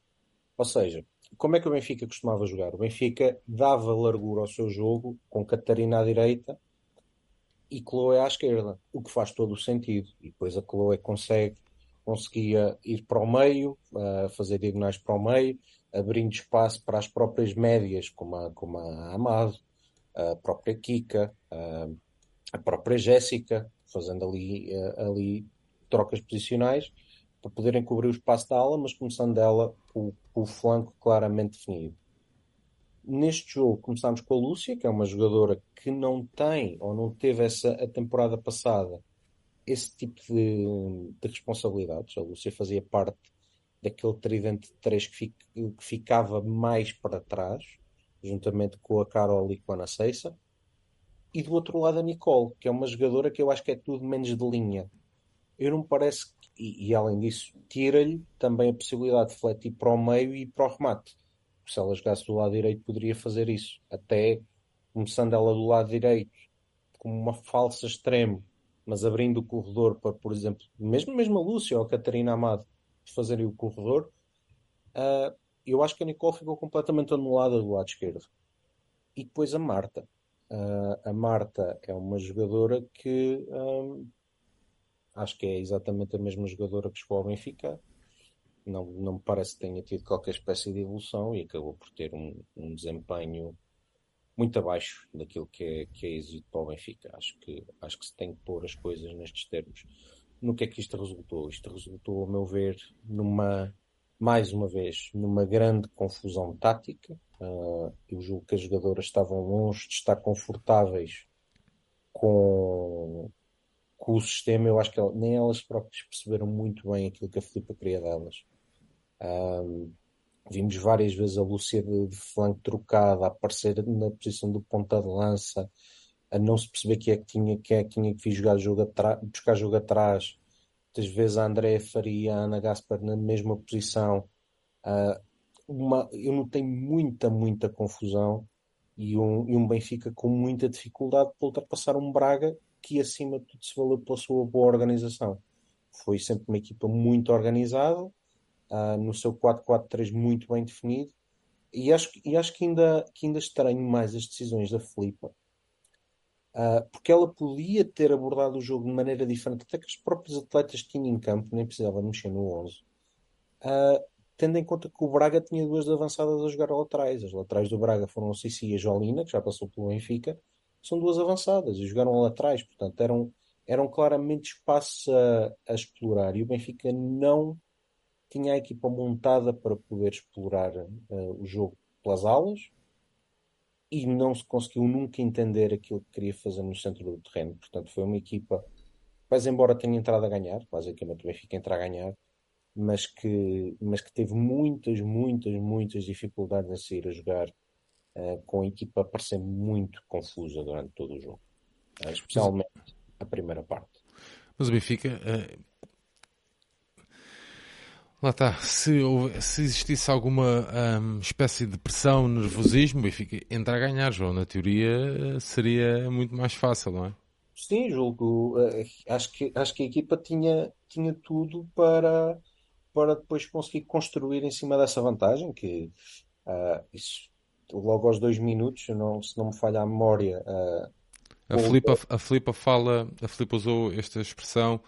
Ou seja, como é que o Benfica costumava jogar? O Benfica dava largura ao seu jogo com Catarina à direita e Chloe à esquerda, o que faz todo o sentido. E depois a Chloe consegue, conseguia ir para o meio, uh, fazer diagonais para o meio, abrindo espaço para as próprias médias, como a, como a Amado, a própria Kika, a, a própria Jéssica, fazendo ali, ali trocas posicionais para poderem cobrir o espaço da ala, mas começando dela com o flanco claramente definido. Neste jogo começámos com a Lúcia, que é uma jogadora que não tem ou não teve essa a temporada passada esse tipo de, de responsabilidades. A Lúcia fazia parte daquele tridente de que, que ficava mais para trás, juntamente com a Carol e com a Ana Seissa. E do outro lado a Nicole, que é uma jogadora que eu acho que é tudo menos de linha. Eu não me parece, e, e além disso, tira-lhe também a possibilidade de fletir para o meio e para o remate. Se ela jogasse do lado direito, poderia fazer isso. Até começando ela do lado direito, como uma falsa extremo, mas abrindo o corredor para, por exemplo, mesmo, mesmo a Lúcia ou a Catarina Amado fazerem o corredor, uh, eu acho que a Nicole ficou completamente anulada do lado esquerdo. E depois a Marta. Uh, a Marta é uma jogadora que um, acho que é exatamente a mesma jogadora que chegou ao Benfica. Não, não me parece que tenha tido qualquer espécie de evolução e acabou por ter um, um desempenho muito abaixo daquilo que é, que é exigido para o Benfica. Acho que, acho que se tem que pôr as coisas nestes termos. No que é que isto resultou? Isto resultou, a meu ver, numa, mais uma vez, numa grande confusão tática. Uh, eu julgo que as jogadoras estavam longe de estar confortáveis com, com o sistema. Eu acho que nem elas próprias perceberam muito bem aquilo que a Filipa queria delas. Uh, vimos várias vezes a Lúcia de, de flanco trocada, a aparecer na posição do ponta de lança, a não se perceber quem é que tinha, quem é que tinha que vir jogar jogo buscar jogo atrás. Muitas vezes a Andréa Faria, a Ana Gaspar na mesma posição. Uh, uma, eu muita, muita confusão e um, e um Benfica com muita dificuldade para ultrapassar um Braga que acima de tudo se valeu pela sua boa organização. Foi sempre uma equipa muito organizada, uh, no seu 4-4-3 muito bem definido, e acho, e acho que, ainda, que ainda estranho mais as decisões da Filipa, Uh, porque ela podia ter abordado o jogo de maneira diferente, até que os próprios atletas tinham em campo, nem precisava mexer no 11. Uh, ah, tendo em conta que o Braga tinha duas avançadas a jogar laterais. As laterais do Braga foram a Cici e a Jolina, que já passou pelo Benfica, são duas avançadas e jogaram laterais, portanto eram, eram claramente espaços a, a explorar. E o Benfica não tinha a equipa montada para poder explorar uh, o jogo pelas alas e não se conseguiu nunca entender aquilo que queria fazer no centro do terreno. Portanto, foi uma equipa, mas embora tenha entrado a ganhar, basicamente o Benfica entrar a ganhar, mas que, mas que teve muitas, muitas, muitas dificuldades a sair a jogar uh, com a equipa a parecer muito confusa durante todo o jogo, uh, especialmente a primeira parte. Mas o Benfica, uh, Lá está. Se, se existisse alguma um, espécie de pressão, nervosismo, Benfica entra a ganhar, João. Na teoria seria muito mais fácil, não é? Sim, julgo. Uh, acho, que, acho que a equipa tinha, tinha tudo para, para depois conseguir construir em cima dessa vantagem. Que uh, isso, logo aos dois minutos, não, se não me falha a memória. Uh, a, Filipa, a Filipa fala, a Filipa usou esta expressão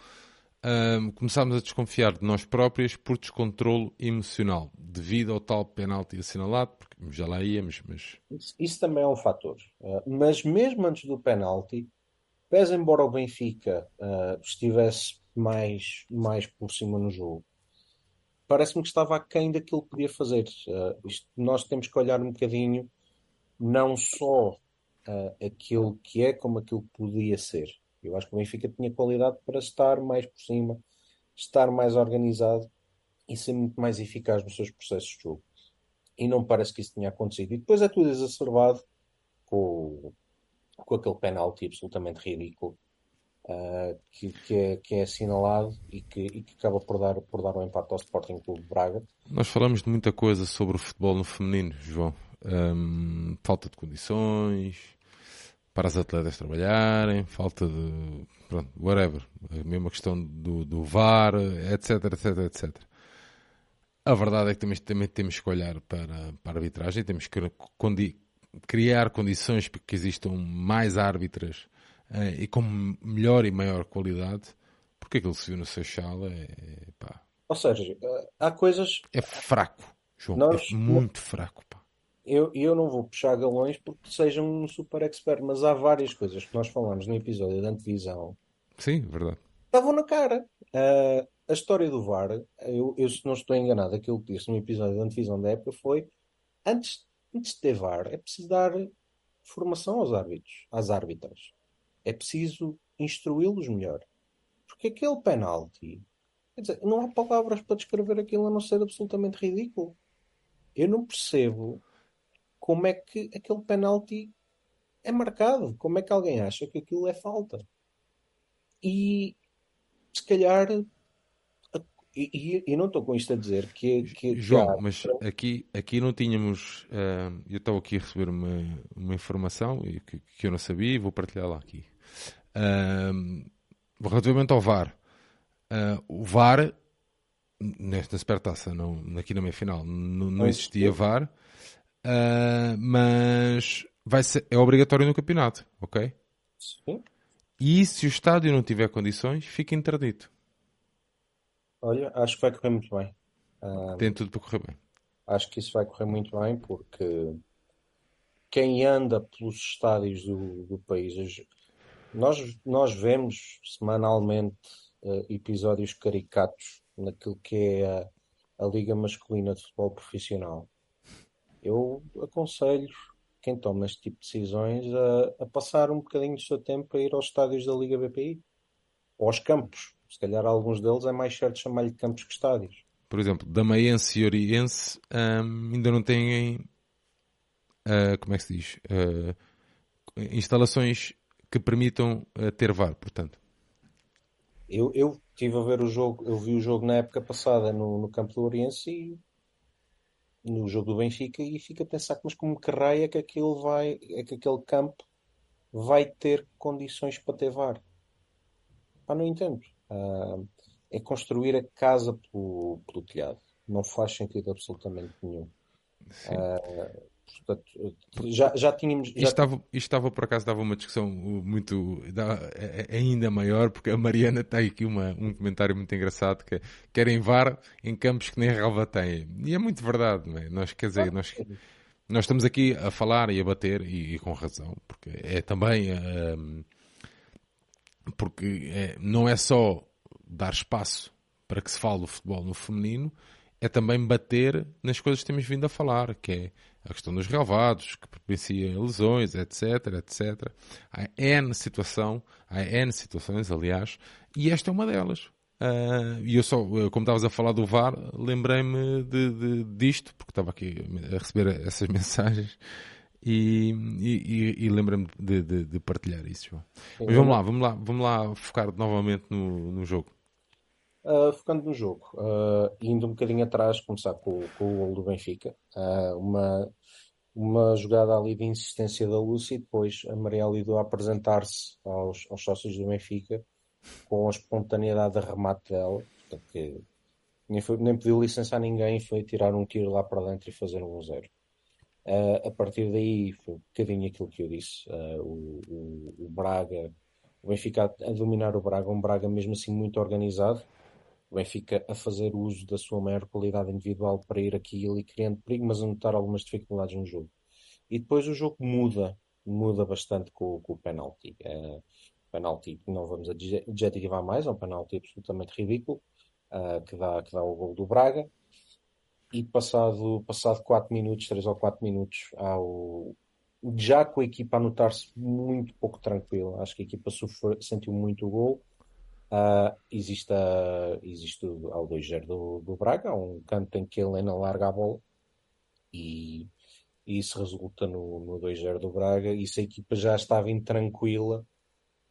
um, começámos a desconfiar de nós próprios por descontrolo emocional, devido ao tal penalti assinalado, porque já lá íamos, mas... Isso, isso também é um fator. Uh, mas mesmo antes do penalti, pese embora o Benfica uh, estivesse mais, mais por cima no jogo, parece-me que estava aquém daquilo que podia fazer. Uh, isto, nós temos que olhar um bocadinho não só aquilo que é, como aquilo que podia ser. Eu acho que o Benfica tinha qualidade para estar mais por cima, estar mais organizado e ser muito mais eficaz nos seus processos de jogo. E não parece que isso tenha acontecido. E depois é tudo exacerbado com, com aquele penalti absolutamente ridículo uh, que, que, é, que é assinalado e que, e que acaba por dar, por dar um empate ao Sporting Clube de Braga. Nós falamos de muita coisa sobre o futebol no feminino, João. Um, falta de condições, para as atletas trabalharem, falta de. Pronto, whatever. A mesma questão do, do VAR, etc, etc, etc. A verdade é que também, também temos que olhar para, para a arbitragem, temos que condi criar condições para que existam mais árbitras eh, e com melhor e maior qualidade, porque aquilo que se viu no Seixal é. Pá, Ou seja, eh, há coisas. É fraco, João. Nós, é muito fraco. Eu, eu não vou puxar galões porque seja um super expert, mas há várias coisas que nós falamos no episódio da antevisão. Sim, verdade. Estavam na cara. Uh, a história do VAR, eu, eu se não estou enganado, aquilo que disse no episódio da antevisão da época foi antes, antes de ter VAR, é preciso dar formação aos árbitros, às árbitras. É preciso instruí-los melhor. Porque aquele penalti Quer dizer, não há palavras para descrever aquilo a não ser absolutamente ridículo. Eu não percebo como é que aquele penalti é marcado. Como é que alguém acha que aquilo é falta? E se calhar. E, e, e não estou com isto a dizer que. que João, que há... mas aqui, aqui não tínhamos. Uh, eu estava aqui a receber uma, uma informação que, que eu não sabia e vou partilhá-la aqui. Uh, relativamente ao VAR. Uh, o VAR, nesta supertaça, não, aqui na meia final, não, não existia VAR, mas vai ser, é obrigatório no campeonato, ok? Sim. E se o estádio não tiver condições, fica interdito. Olha, acho que vai correr muito bem. Tem tudo para correr bem. Acho que isso vai correr muito bem porque quem anda pelos estádios do, do país, nós, nós vemos semanalmente uh, episódios caricatos naquilo que é a, a Liga Masculina de Futebol Profissional. Eu aconselho quem toma este tipo de decisões a, a, passar um bocadinho do seu tempo a ir aos estádios da Liga BPI ou aos campos. Se calhar alguns deles é mais certo chamar-lhe campos que estádios. Por exemplo, Damaense e Oriense um, ainda não têm, uh, como é que se diz, uh, instalações que permitam uh, ter VAR, portanto. Eu, eu tive a ver o jogo, eu vi o jogo na época passada no, no campo do Oriense e no jogo do Benfica e fica a pensar mas como que raio é que aquilo vai, é que aquele campo vai ter condições para ter VAR? Pá, não entendo. Uh, é construir a casa pelo, pelo, telhado. Não faz sentido absolutamente nenhum. Uh, portanto, já, já tínhamos. Já... Isto, estava, isto estava, por acaso, dava uma discussão muito. É, é ainda maior, porque a Mariana tem aqui uma, um comentário muito engraçado que é, querem VAR em campos que nem relva têm. E é muito verdade, não é? Nós, quer dizer, nós, nós estamos aqui a falar e a bater, e, e com razão, porque é também. Um, porque é, não é só dar espaço para que se fale do futebol no feminino, é também bater nas coisas que temos vindo a falar, que é a questão dos relevados, que propicia lesões, etc, etc. Há N situação, há N situações, aliás, e esta é uma delas. Uh, e eu só, como estavas a falar do VAR, lembrei-me de, de, disto, porque estava aqui a receber essas mensagens e, e, e lembra-me de, de, de, partilhar isso. Mas vamos lá, vamos lá, vamos lá focar novamente no, no jogo. Uh, focando no jogo, uh, indo um bocadinho atrás, começar com, com o gol do Benfica, uh, uma, uma jogada ali de insistência da Lúcia e depois a Maria Lido a apresentar-se aos, aos sócios do Benfica com a espontaneidade de remate dela, porque nem, foi, nem pediu licença a ninguém, foi tirar um tiro lá para dentro e fazer um 0. Uh, a partir daí foi um bocadinho aquilo que eu disse. O, o, o, Braga, o Benfica a, dominar o Braga, um Braga mesmo assim muito organizado. O Benfica a fazer uso da sua maior qualidade individual para ir aqui e ali criando perigo, mas a notar algumas dificuldades no jogo. E depois o jogo muda, muda bastante com, com o penalti. Uh, penalti, não vamos adjetivar mais, é um penalti absolutamente ridículo, que, dá, que dá o gol do Braga e passado, passado 4 minutos, 3 ou 4 minutos, já com a equipa a notar-se muito pouco tranquila, acho que a equipa sentiu muito o gol. Uh, existe, a, existe ao 2-0 do, do Braga, um canto em que a Helena larga a bola e, e isso resulta no, no 2-0 do Braga. E se a equipa já estava intranquila,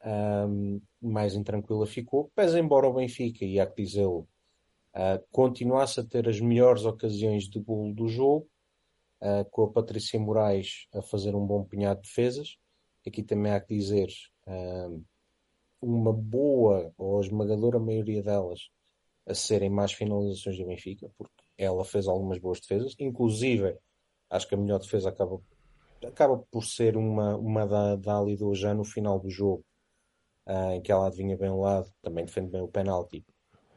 um, mais intranquila ficou. Pese embora o Benfica, e há que dizê-lo, uh, continuasse a ter as melhores ocasiões de golo do jogo, uh, com a Patrícia Moraes a fazer um bom punhado de defesas. Aqui também há que dizer uma boa ou esmagadora maioria delas a serem mais finalizações do Benfica, porque ela fez algumas boas defesas, inclusive acho que a melhor defesa acaba, acaba por ser uma, uma da, da Alido já no final do jogo, uh, em que ela adivinha bem o lado, também defende bem o penalti,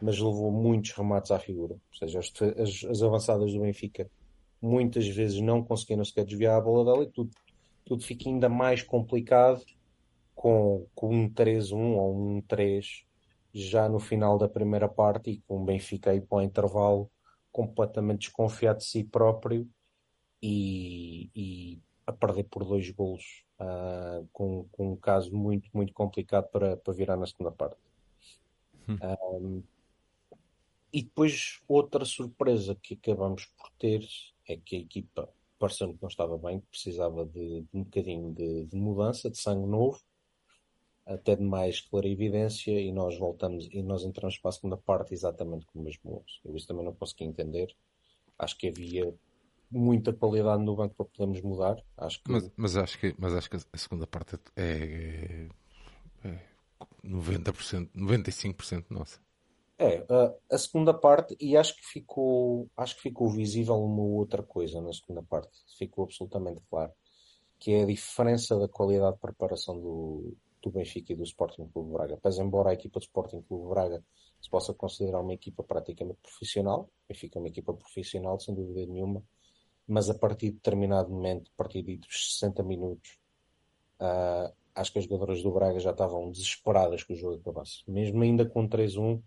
mas levou muitos remates à figura. Ou seja, as, as, as avançadas do Benfica muitas vezes não conseguiram sequer desviar a bola dela e tudo, tudo fica ainda mais complicado com, com um 3-1 ou um 3 já no final da primeira parte e com o Benfica aí para o intervalo completamente desconfiado de si próprio e, e a perder por dois golos uh, com, com um caso muito, muito complicado para, para virar na segunda parte. Hum. Um, e depois outra surpresa que acabamos por ter é que a equipa pareceu que não estava bem, que precisava de, de um bocadinho de, de, mudança, de sangue novo, até de mais clarividência, e nós voltamos e nós entramos para a segunda parte exatamente com o mesmo 11. Eu isso também não consegui entender. Acho que havia muita qualidade no banco para podermos mudar. Acho que... mas, mas, acho que, mas acho que a segunda parte é, é, é 90%, 95% nossa. É, a, a segunda parte, e acho que ficou, acho que ficou visível uma outra coisa na segunda parte, ficou absolutamente claro, que é a diferença da qualidade de preparação do, do Benfica e do Sporting Clube Braga. Pois embora a equipa do Sporting Clube Braga se possa considerar uma equipa praticamente profissional, Benfica é uma equipa profissional, sem dúvida nenhuma, mas a partir de determinado momento, a partir dos 60 minutos, uh, acho que as jogadoras do Braga já estavam desesperadas que o jogo acabasse. Mesmo ainda com 3-1, uh,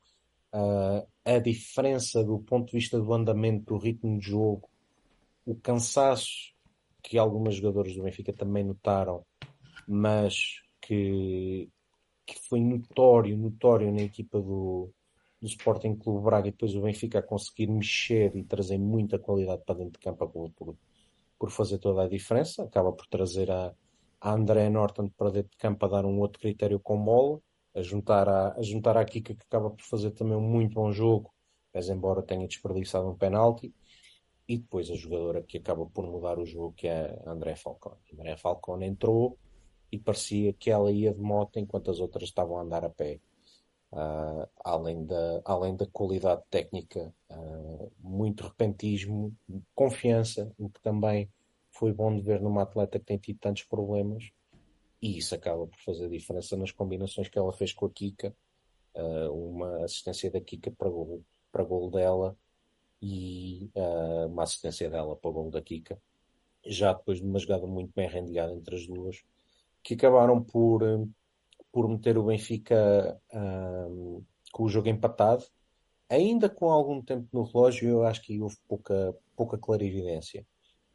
a diferença do ponto de vista do andamento, do ritmo de jogo, o cansaço que algumas jogadoras do Benfica também notaram, mas que, que foi notório, notório na equipa do, do Sporting Clube Braga e depois o Benfica a conseguir mexer e trazer muita qualidade para dentro de campo acabou por, por fazer toda a diferença, acaba por trazer a, a André Norton para dentro de campo a dar um outro critério com bola, a juntar a, a juntar a Kika que acaba por fazer também um muito bom jogo, mas embora tenha desperdiçado um penalti, e depois a jogadora que acaba por mudar o jogo que é a André Falcone. André Falcone entrou e parecia que ela ia de moto enquanto as outras estavam a andar a pé. Uh, além, da, além da qualidade técnica, uh, muito repentismo, confiança, o que também foi bom de ver numa atleta que tem tido tantos problemas, e isso acaba por fazer diferença nas combinações que ela fez com a Kika. Uh, uma assistência da Kika para gol, para gol dela e uma assistência dela para o gol da Kika. Já depois de uma jogada muito bem rendilhada entre as duas, que acabaram por por meter o Benfica um, com o jogo empatado, ainda com algum tempo no relógio, eu acho que houve pouca, pouca clarividência.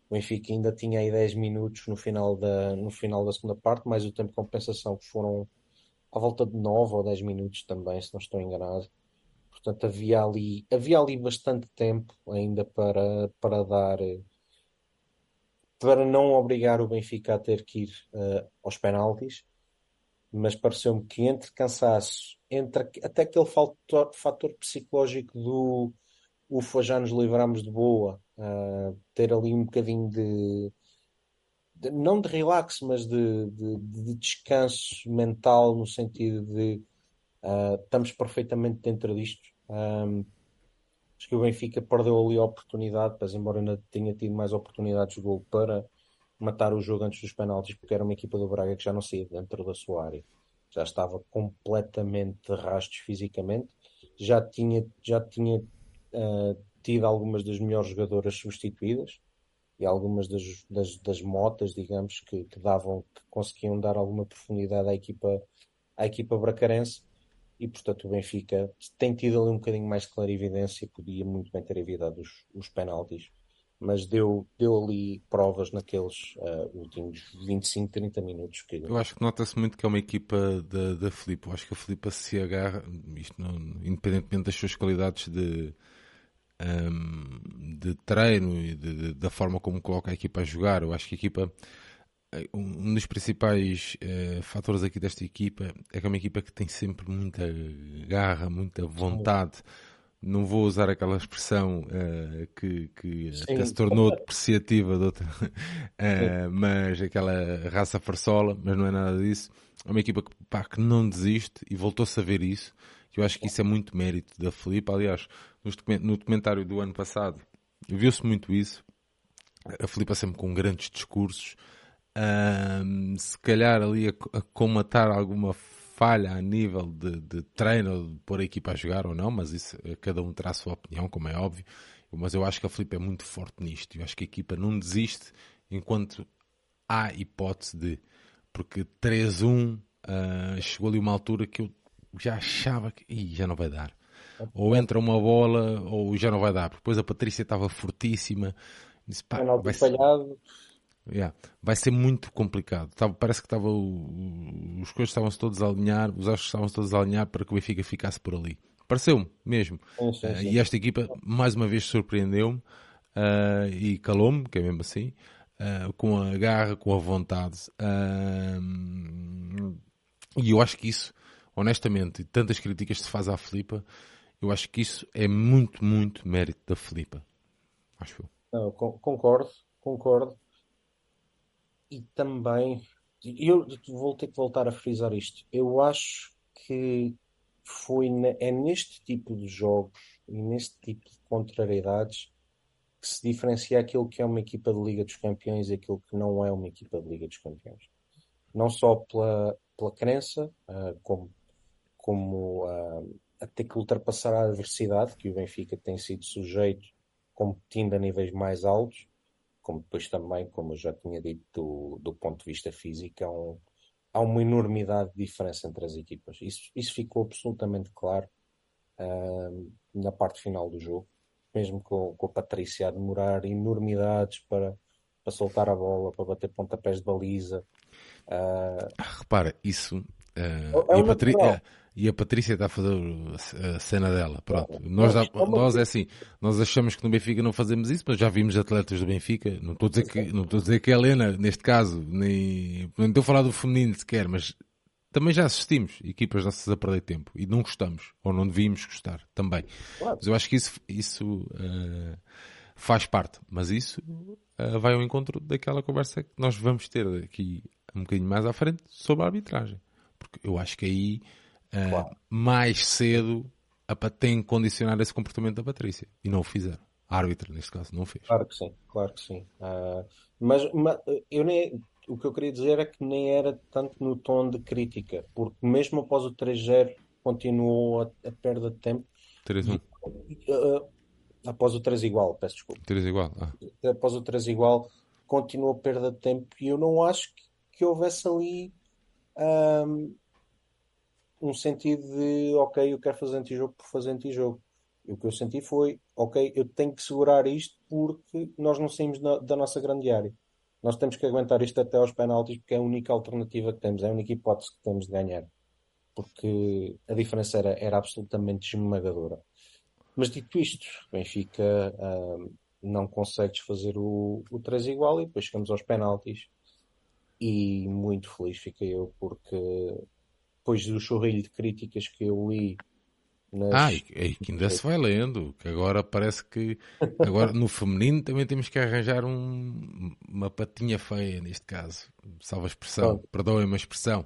O Benfica ainda tinha aí 10 minutos no final, da, no final da segunda parte, mais o tempo de compensação, que foram à volta de 9 ou 10 minutos também, se não estou enganado. Portanto, havia ali, havia ali bastante tempo ainda para, para dar. Para não obrigar o Benfica a ter que ir uh, aos penaltis mas pareceu-me que entre cansaço, entre até aquele fator, fator psicológico do ufa, já nos livramos de boa, uh, ter ali um bocadinho de, de, não de relax, mas de, de, de, descanso mental, no sentido de uh, estamos perfeitamente dentro disto. Acho que o Benfica perdeu ali a oportunidade, mas embora ainda tenha tido mais oportunidades de gol para matar o jogo antes dos penaltis, porque era uma equipa do Braga que já não saía dentro da sua área. Já estava completamente de rastros fisicamente. Já tinha, já tinha uh, tido algumas das melhores jogadoras substituídas e algumas das, das, das motas, digamos, que, que, davam, que conseguiam dar alguma profundidade à equipa, à equipa bracarense. E, portanto, o Benfica tem tido ali um bocadinho mais de clarividência, podia muito bem ter evitado os, os penaltis mas deu, deu ali provas naqueles uh, últimos 25, 30 minutos. Que... Eu acho que nota-se muito que é uma equipa da, da Filipe. Eu acho que a Filipe se agarra, isto não, independentemente das suas qualidades de, um, ehm, de treino e de, de, da forma como coloca a equipa a jogar, eu acho que a equipa. Eh, um dos principais uh, fatores aqui desta equipa é que é uma equipa que tem sempre muita garra, muita vontade não vou usar aquela expressão uh, que, que até se tornou depreciativa, de outra, uh, mas aquela raça farsola, mas não é nada disso. É uma equipa que, pá, que não desiste e voltou-se a ver isso. Eu acho que isso é muito mérito da Filipe. Aliás, no documentário do ano passado, viu-se muito isso. A Filipe sempre com grandes discursos, uh, se calhar ali a, a comatar alguma falha a nível de, de treino, de pôr a equipa a jogar ou não, mas isso eh, cada um terá a sua opinião, como é óbvio. Mas eu acho que a Felipe é muito forte nisto. Eu acho que a equipa não desiste enquanto há hipótese de. Porque 3-1 uh, ah, chegou ali uma altura que eu já achava que Ih, já não vai dar. Ou entra uma bola ou já não vai dar. Depois a Patrícia estava fortíssima. Disse, pá, vai ser... falhado Yeah. Vai ser muito complicado. Tava, parece que estava os coisas estavam-se todos a alinhar, os astros estavam-se todos a alinhar para que o Benfica ficasse por ali. Pareceu-me mesmo. Sim, sim, Uh, sim. e esta equipa, mais uma vez, surpreendeu-me uh, e calou-me, que é mesmo assim, uh, com a garra, com a vontade. Uh, e eu acho que isso, honestamente, e tantas críticas se faz à Filipa, eu acho que isso é muito, muito mérito da Filipa. Acho eu. Não, con- concordo, concordo. E também, eu vou ter que voltar a frisar isto. Eu acho que foi, é neste tipo de jogos e neste tipo de contrariedades que se diferencia aquilo que é uma equipa de Liga dos Campeões e aquilo que não é uma equipa de Liga dos Campeões. Não só pela, pela crença, ah, como, como ah, a ter que ultrapassar a adversidade que o Benfica tem sido sujeito, competindo a níveis mais altos, como depois também, como eu já tinha dito, do, do ponto de vista físico, há, um- há uma enormidade de diferença entre as equipas. Isso, isso ficou absolutamente claro ah, na parte final do jogo, mesmo com, com a Patrícia a demorar enormidades para, para soltar a bola, para bater pontapés de baliza. Ah, repara, isso. uh, É e, a Patri- natural. E a Patrícia está a fazer a cena dela. Pronto. Claro. Nós, dá- é nós é assim, nós achamos que no Benfica não fazemos isso, mas já vimos atletas do Benfica. Não estou a dizer que, não estou a dizer que a Helena, neste caso, nem. Não estou a falar do feminino sequer, mas também já assistimos equipas nossas a perder tempo e não gostamos, ou não devíamos gostar também. Claro. Mas eu acho que isso, isso eh, faz parte. Mas isso eh, vai ao encontro daquela conversa que nós vamos ter aqui um bocadinho mais à frente sobre a arbitragem. Porque eu acho que aí eh, Claro. mais cedo tem que condicionar esse comportamento da Patrícia. E não o fizeram. A árbitra, neste caso, não fez. Claro que sim, claro que sim. Ah, mas, ma- eu nem, o que eu queria dizer é que nem era tanto no tom de crítica, porque mesmo após o 3-0 continuou a, a perda de tempo. 3-1. Ah, após o 3 igual, peço desculpa. 3 igual. Ah. Após o 3 igual, continuou a perda de tempo e eu não acho que, que houvesse ali ahm, um sentido de ok, eu quero fazer antijogo por fazer antijogo. E o que eu senti foi, ok, eu tenho que segurar isto porque nós não saímos da, da nossa grande área. Nós temos que aguentar isto até aos penaltis porque é a única alternativa que temos, é a única hipótese que temos de ganhar. Porque a diferença era, era absolutamente esmagadora. Mas dito isto, Benfica ahm, não consegue desfazer o, o 3 igual e depois chegamos aos penaltis. E muito feliz fiquei eu porque depois do chorrilho de críticas que eu li nas, Ah, e, que ainda se vai lendo, que agora parece que agora no feminino também temos que arranjar um- uma patinha feia neste caso. Salva a expressão, Pronto. perdoem-me a expressão.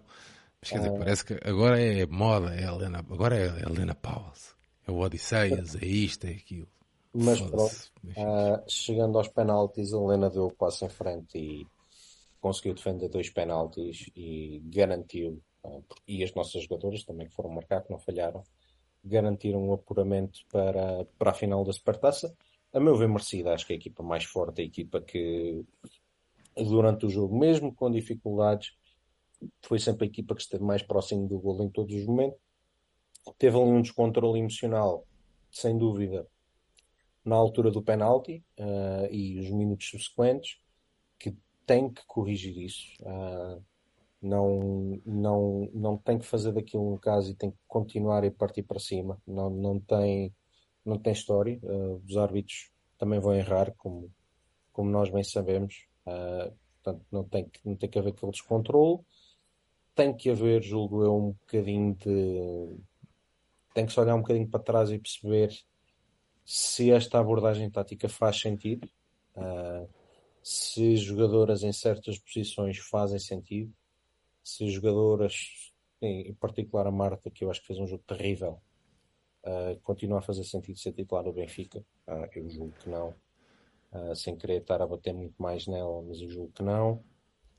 Mas quer dizer, Ah. parece que agora é moda, é Helena, agora é Helena Paus, é o Odisseias, é isto, é aquilo. Mas Foda-se. Ah, chegando aos penaltis, a Helena deu o passo em frente e conseguiu defender dois penaltis e garantiu, e as nossas jogadoras também que foram marcar, que não falharam, garantiram um apuramento para, para a final da Supertaça. A meu ver, merecida. Acho que a equipa mais forte, a equipa que durante o jogo, mesmo com dificuldades, foi sempre a equipa que esteve mais próximo do golo em todos os momentos. Teve ali um descontrole emocional, sem dúvida, na altura do penalti ah, e os minutos subsequentes, que tem que corrigir isso. Ah, não, não, não tem que fazer daquilo um caso e tem que continuar a partir para cima. Não, não tem, não tem história. Ah, os árbitros também vão errar, como, como nós bem sabemos. Ah, portanto, não tem que, não tem que haver aquele descontrole. Tem que haver, julgo eu, um bocadinho de. Tem que se olhar um bocadinho para trás e perceber se esta abordagem tática faz sentido, ah, se jogadoras em certas posições fazem sentido, se jogadoras, em em particular a Marta, que eu acho que fez um jogo terrível, ah, continua a fazer sentido ser titular do Benfica. Ah, eu julgo que não. Ah, sem querer estar a bater muito mais nela, mas eu julgo que não.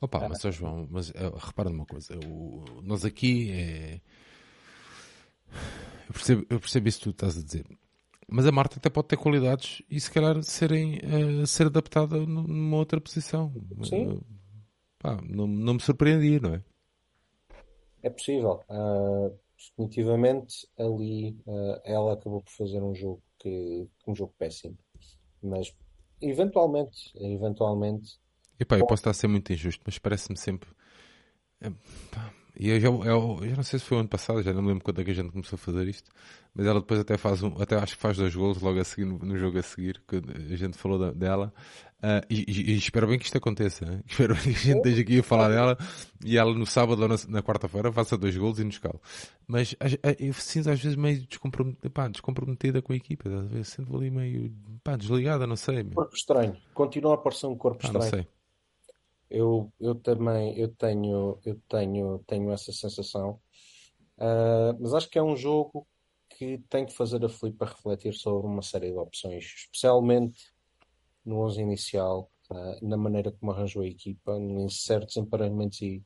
Opa, mas ó João, mas eh, repara numa coisa, o- nós aqui é. Eu percebo, eu percebo isso que tu estás a dizer. Mas a Marta até pode ter qualidades e se calhar serem, eh, ser adaptada nu- numa outra posição. Sim. Eh, pá, não, não me surpreendia, não é? É possível. Ah, definitivamente ali ah, ela acabou por fazer um jogo que um jogo péssimo. Mas eventualmente, eventualmente, Epá, eu posso estar a ser muito injusto, mas parece-me sempre. eh, E eu já, eu, eu já não sei se foi o ano passado, já não me lembro quando é que a gente começou a fazer isto, mas ela depois até faz um, até acho que faz dois gols logo a seguir no, no jogo a seguir, que a gente falou da, dela. Uh, e, e, e, espero bem que isto aconteça. Hein? Espero bem que a gente esteja aqui a falar dela e ela no sábado ou na, na quarta-feira faça dois gols e nos cala. Mas eu sinto às vezes meio descomprometida, pá, descomprometida com a equipa. Sinto ali meio pá, desligada, não sei. Corpo estranho. Continua a parecer um corpo estranho. Não sei. Eu, eu também eu tenho, eu tenho, tenho essa sensação. Uh, mas acho que é um jogo que tem que fazer a Filipe refletir sobre uma série de opções, especialmente no 11 inicial, uh, na maneira como arranjou a equipa, em certos emparelhamentos e,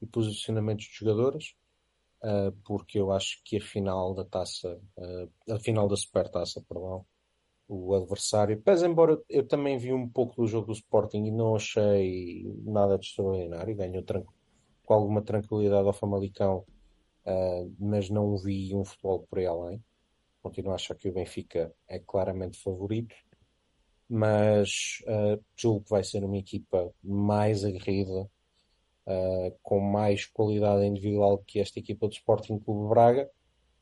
e posicionamentos de jogadores, uh, porque eu acho que a final da taça, a final da supertaça, perdão, o adversário. Pese embora eu também vi um pouco do jogo do Sporting e não achei nada de extraordinário, ganhou com alguma tranquilidade ao Famalicão, uh, mas não vi um futebol por aí além. Continuo a achar que o Benfica é claramente favorito, mas uh, julgo que vai ser uma equipa mais aguerrida, uh, com mais qualidade individual que esta equipa do Sporting Clube Braga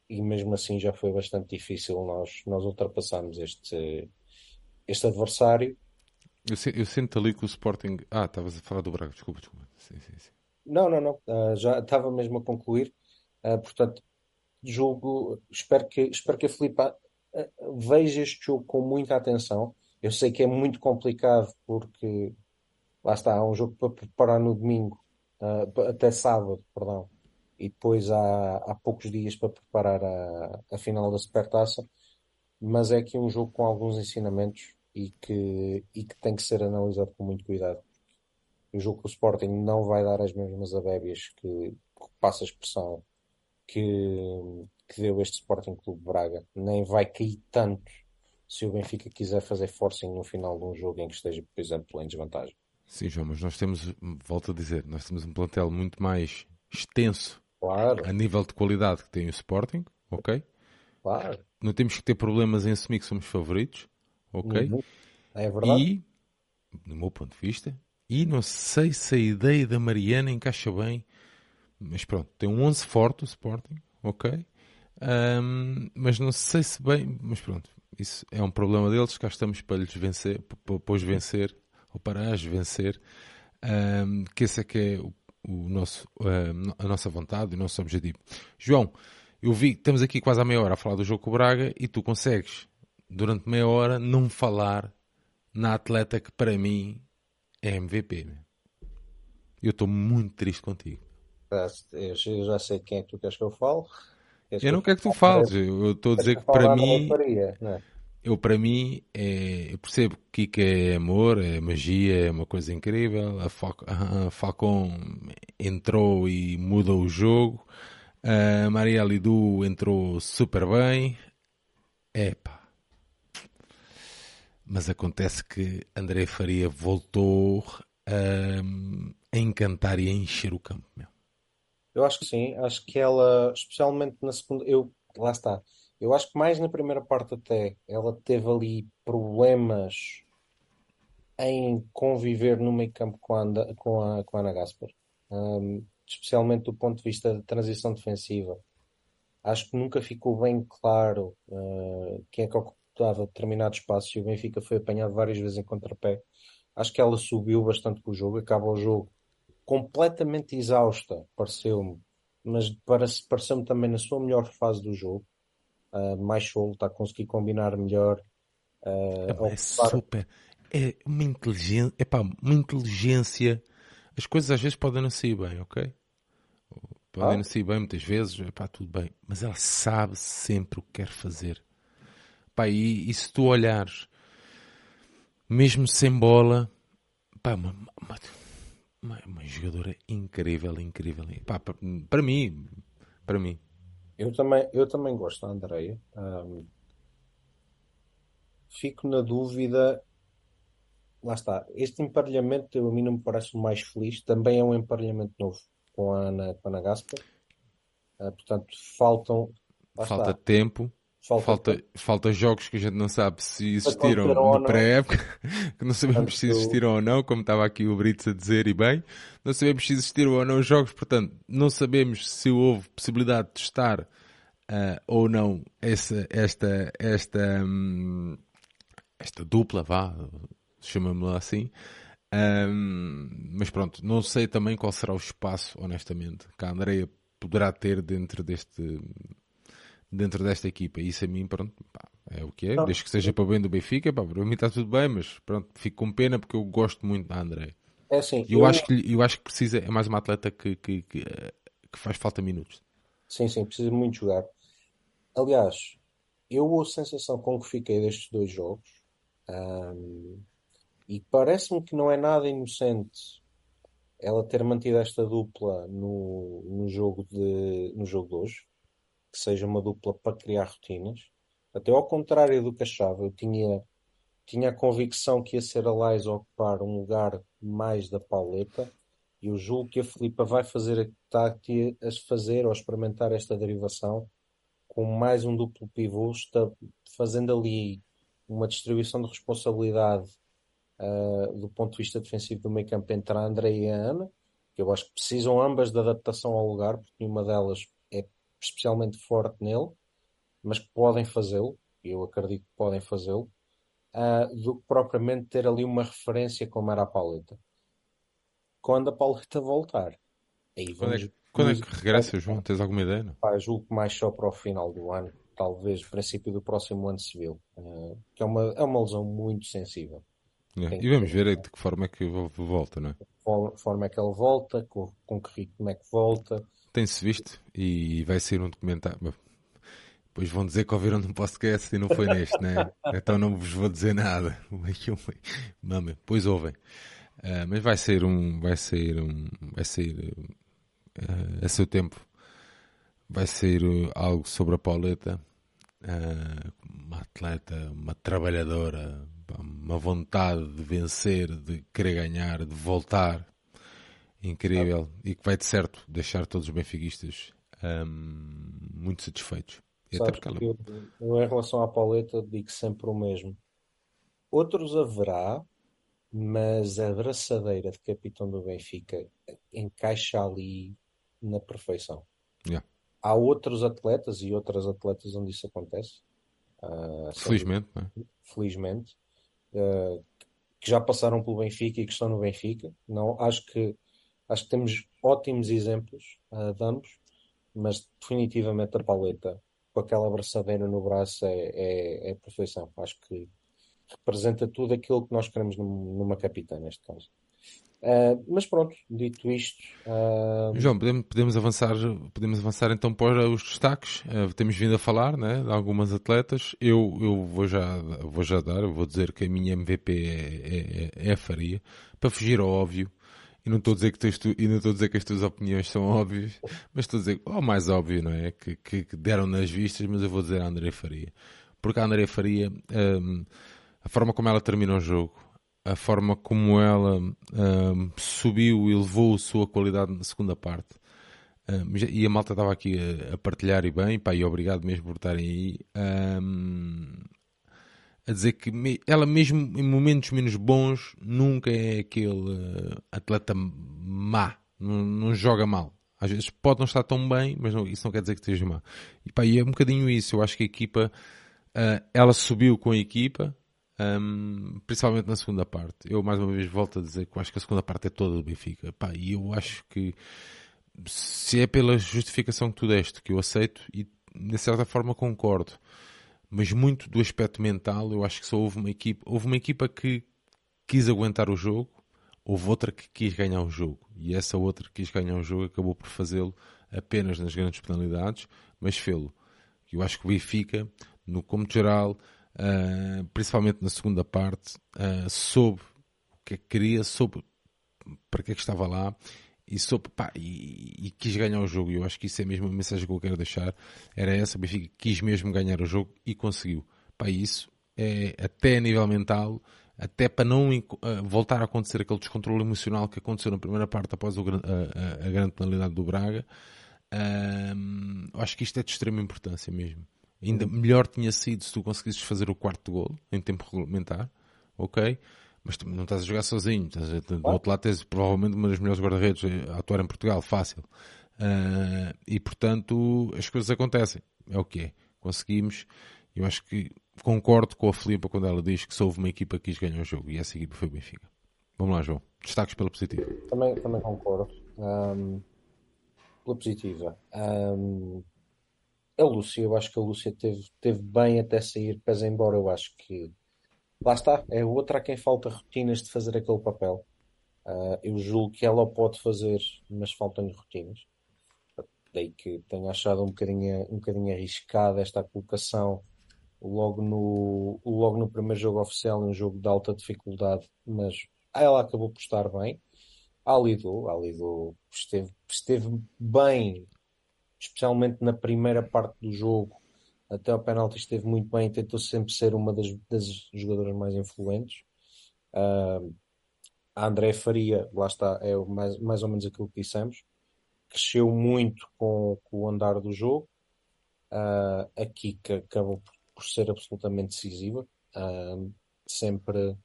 e mesmo assim já foi bastante difícil nós, nós ultrapassarmos este, este adversário. Eu, eu sinto ali que o Sporting. Ah, estavas a falar do Braga, desculpa, desculpa. Sim, sim, sim. Não, não, não. Uh, já estava mesmo a concluir. Uh, portanto, jogo. Espero que, espero que a Filipa uh, veja este jogo com muita atenção. Eu sei que é muito complicado porque lá está, há um jogo para preparar no domingo, até sábado, perdão e depois há, há poucos dias para preparar a, a final da Supertaça, mas é aqui um jogo com alguns ensinamentos e que, e que tem que ser analisado com muito cuidado. O jogo com o Sporting não vai dar as mesmas abébias que, que passa a expressão que, que deu este Sporting Clube Braga, nem vai cair tanto se o Benfica quiser fazer forcing no final de um jogo em que esteja, por exemplo, em desvantagem. Sim, João, mas nós temos, volto a dizer, nós temos um plantel muito mais extenso Claro. A nível de qualidade que tem o Sporting, ok? Claro. Não temos que ter problemas em assumir que somos favoritos, ok? Uhum. É verdade. E, do meu ponto de vista, e não sei se a ideia da Mariana encaixa bem, mas pronto, tem um 11 forte o Sporting, ok? Um, mas não sei se bem, mas pronto, isso é um problema deles, cá estamos para lhes vencer, para, os vencer, ou para as vencer, um, que esse é que é o o nosso, uh, a nossa vontade, o nosso objetivo. João, eu vi que estamos aqui quase à meia hora a falar do jogo com o Braga e tu consegues, durante meia hora, não falar na atleta que para mim é MVP. Eu estou muito triste contigo. Eu já sei quem é que tu queres que eu fale. eu não quero que tu fales. Eu estou a dizer que para mim. É? Eu para mim é, eu percebo que Kika é amor, é magia, é uma coisa incrível. A, Fal a Falcon entrou e mudou o jogo. A Maria Lidu entrou super bem. Epá. Mas acontece que André Faria voltou a, a encantar e a encher o campo. Meu. Eu acho que sim, acho que ela, especialmente na segunda, eu, lá está, eu acho que mais na primeira parte até ela teve ali problemas em conviver no meio campo com a, com a, com a Ana Gaspar. Um, especialmente do ponto de vista da transição defensiva. Acho que nunca ficou bem claro uh, quem é que ocupava determinado espaço e o Benfica foi apanhado várias vezes em contrapé. Acho que ela subiu bastante com o jogo, acaba o jogo completamente exausta, pareceu-me, mas pareceu-me também na sua melhor fase do jogo uh, mais solto, a conseguir combinar melhor. Uh, é super. É uma inteligência, é pá, uma inteligência. As coisas às vezes podem não sair bem, ok? Podem ah? não sair bem muitas vezes, é pá, tudo bem. Mas ela sabe sempre o que quer fazer. Pá, e, e se tu olhares, mesmo sem bola, pá, uma, uma, uma, uma jogadora incrível, incrível. Pá, para, para mim, para mim. Eu também, eu também gosto da Andreia. Um, fico na dúvida. Lá está. Este emparelhamento a mim não me parece o mais feliz. Também é um emparelhamento novo com a Ana, com a Ana Gaspar. Uh, portanto, faltam. Falta está. tempo. Falta, Falta, falta jogos que a gente não sabe se existiram na pré-época, que não sabemos portanto, se existiram ou não, como estava aqui o Brito a dizer, e bem, não sabemos se existiram ou não os jogos, portanto, não sabemos se houve possibilidade de testar uh, ou não essa, esta, esta, um, esta dupla, vá, chama-me assim. Um, mas pronto, não sei também qual será o espaço, honestamente, que a Andrea poderá ter dentro deste dentro desta equipa. Isso a mim, pronto, pá, é o que é. Não. Desde que seja para bem do Benfica, pá, para mim está tudo bem, mas pronto, fico com pena porque eu gosto muito da André. É assim, eu, eu, acho que eu acho que precisa, é mais uma atleta que, que, que, que faz falta minutos. Sim, sim, precisa muito jogar. Aliás, eu a sensação com que fiquei destes dois jogos um, e parece-me que não é nada inocente ela ter mantido esta dupla no, no, jogo, de, no jogo de hoje, que seja uma dupla para criar rotinas. Até ao contrário do que achava, eu tinha, tinha a convicção que ia ser a Lais ocupar um lugar mais da Pauleta e eu julgo que a Filipa vai fazer está a fazer ou experimentar esta derivação com mais um duplo pivô, está fazendo ali uma distribuição de responsabilidade uh, do ponto de vista defensivo do meio campo entre a André e a Ana, que eu acho que precisam ambas de adaptação ao lugar, porque nenhuma delas especialmente forte nele, mas que podem fazê-lo, eu acredito que podem fazê-lo, uh, do que propriamente ter ali uma referência como era a Pauleta. Quando a Pauleta voltar, aí vamos. Quando é, quando é que regressa, João? Tens alguma ideia? Não? Pá, julgo que mais só para o final do ano, talvez princípio do próximo ano civil, uh, que é uma, é uma lesão muito sensível. É. E vamos ver de que forma é que volta, não é? De forma é que ele volta, com, com que ritmo é que volta. Tem-se visto e vai ser um documentário. Depois vão dizer que ouviram num podcast e não foi neste, né? Então não vos vou dizer nada. Mama, pois ouvem. Uh, mas vai ser um. Vai ser um. Vai ser. Uh, a seu tempo. Vai ser uh, algo sobre a Pauleta. uma atleta, uma trabalhadora, uma vontade de vencer, de querer ganhar, de voltar, incrível, e que vai de certo deixar todos os benfiquistas um, muito satisfeitos. E Sabes até porque eu, eu, em relação à Pauleta, digo sempre o mesmo. Outros haverá, mas a braçadeira de capitão do Benfica encaixa ali na perfeição. Yeah. Há outros atletas e outras atletas onde isso acontece. Uh, felizmente, é? felizmente, uh, que já passaram pelo Benfica e que estão no Benfica. Não, acho que acho que temos ótimos exemplos uh, de ambos, mas definitivamente a paleta com aquela abraçadeira no braço é, é, é perfeição. Acho que representa tudo aquilo que nós queremos numa capitã, neste caso. Uh, mas pronto, dito isto. Uh... João, podemos, podemos, avançar, podemos avançar então para os destaques. Uh, temos vindo a falar né, de algumas atletas. Eu, eu vou, já, vou já dar, vou dizer que a minha MVP é, é, é a Faria, para fugir ao óbvio. E não estou a dizer que, tu, e não estou a dizer que as tuas opiniões são óbvias, mas estou a dizer, o mais óbvio, não é? Que, que, que, deram nas vistas, mas eu vou dizer a André Faria. Porque a André Faria, um, a forma como ela termina o jogo, a forma como ela um, subiu e levou a sua qualidade na segunda parte. Um, e a malta estava aqui a, a, partilhar e bem, pá, e obrigado mesmo por estarem aí. Um, a dizer que ela mesmo em momentos menos bons nunca é aquele uh, atleta má, não, não, joga mal. Às vezes pode não estar tão bem, mas não, isso não quer dizer que esteja má. E, pá, e é um bocadinho isso. Eu acho que a equipa, uh, ela subiu com a equipa, um, principalmente na segunda parte. Eu mais uma vez volto a dizer que eu acho que a segunda parte é toda do Benfica. Pá, e eu acho que se é pela justificação que tu deste, que eu aceito e de certa forma concordo, mas muito do aspecto mental, eu acho que só houve uma equipa, houve uma equipa que quis aguentar o jogo, houve outra que quis ganhar o jogo, e essa outra que quis ganhar o jogo acabou por fazê-lo apenas nas grandes penalidades, mas fê-lo. Eu acho que o Benfica, no como geral, uh, principalmente na segunda parte, uh, soube o que é que queria, soube para que é que estava lá e, soube, pá, e, e, quis ganhar o jogo. E eu acho que isso é mesmo a mensagem que eu quero deixar. Era essa, o Benfica quis mesmo ganhar o jogo e conseguiu. Pá, isso é até a nível mental, até para não uh, voltar a acontecer aquele descontrole emocional que aconteceu na primeira parte após o, a, a, a, grande penalidade do Braga. Acho que isto é de extrema importância mesmo. Ainda melhor tinha sido se tu conseguisses fazer o quarto gol em tempo regulamentar, ok? Mas tu não estás a jogar sozinho. Estás a, do outro lado tens provavelmente uma das melhores guarda-redes a atuar em Portugal, fácil. Uh, e portanto as coisas acontecem. É o que é. Conseguimos. Eu acho que concordo com a Filipa quando ela diz que se houve uma equipa que quis ganhar o jogo e essa equipa foi o Benfica. Vamos lá, João. Destaques pela positiva. Também, também concordo. Um, pela positiva. Um, a Lúcia, eu acho que a Lúcia teve, teve bem até sair, pese embora eu acho que lá está, é outra a quem falta rotinas de fazer aquele papel. Uh, eu julgo que ela pode fazer, mas faltam-lhe rotinas. Daí que tenho achado um bocadinho, um bocadinho arriscada esta colocação logo no, logo no primeiro jogo oficial, um jogo de alta dificuldade, mas ela acabou por estar bem. A Lido, a Lido esteve, esteve bem especialmente na primeira parte do jogo, até ao penalti esteve muito bem, tentou sempre ser uma das, das jogadoras mais influentes. Uh, a André Faria, lá está, é mais, mais ou menos aquilo que dissemos, cresceu muito com, com o andar do jogo. Uh, a Kika acabou por, por, ser absolutamente decisiva, uh, sempre,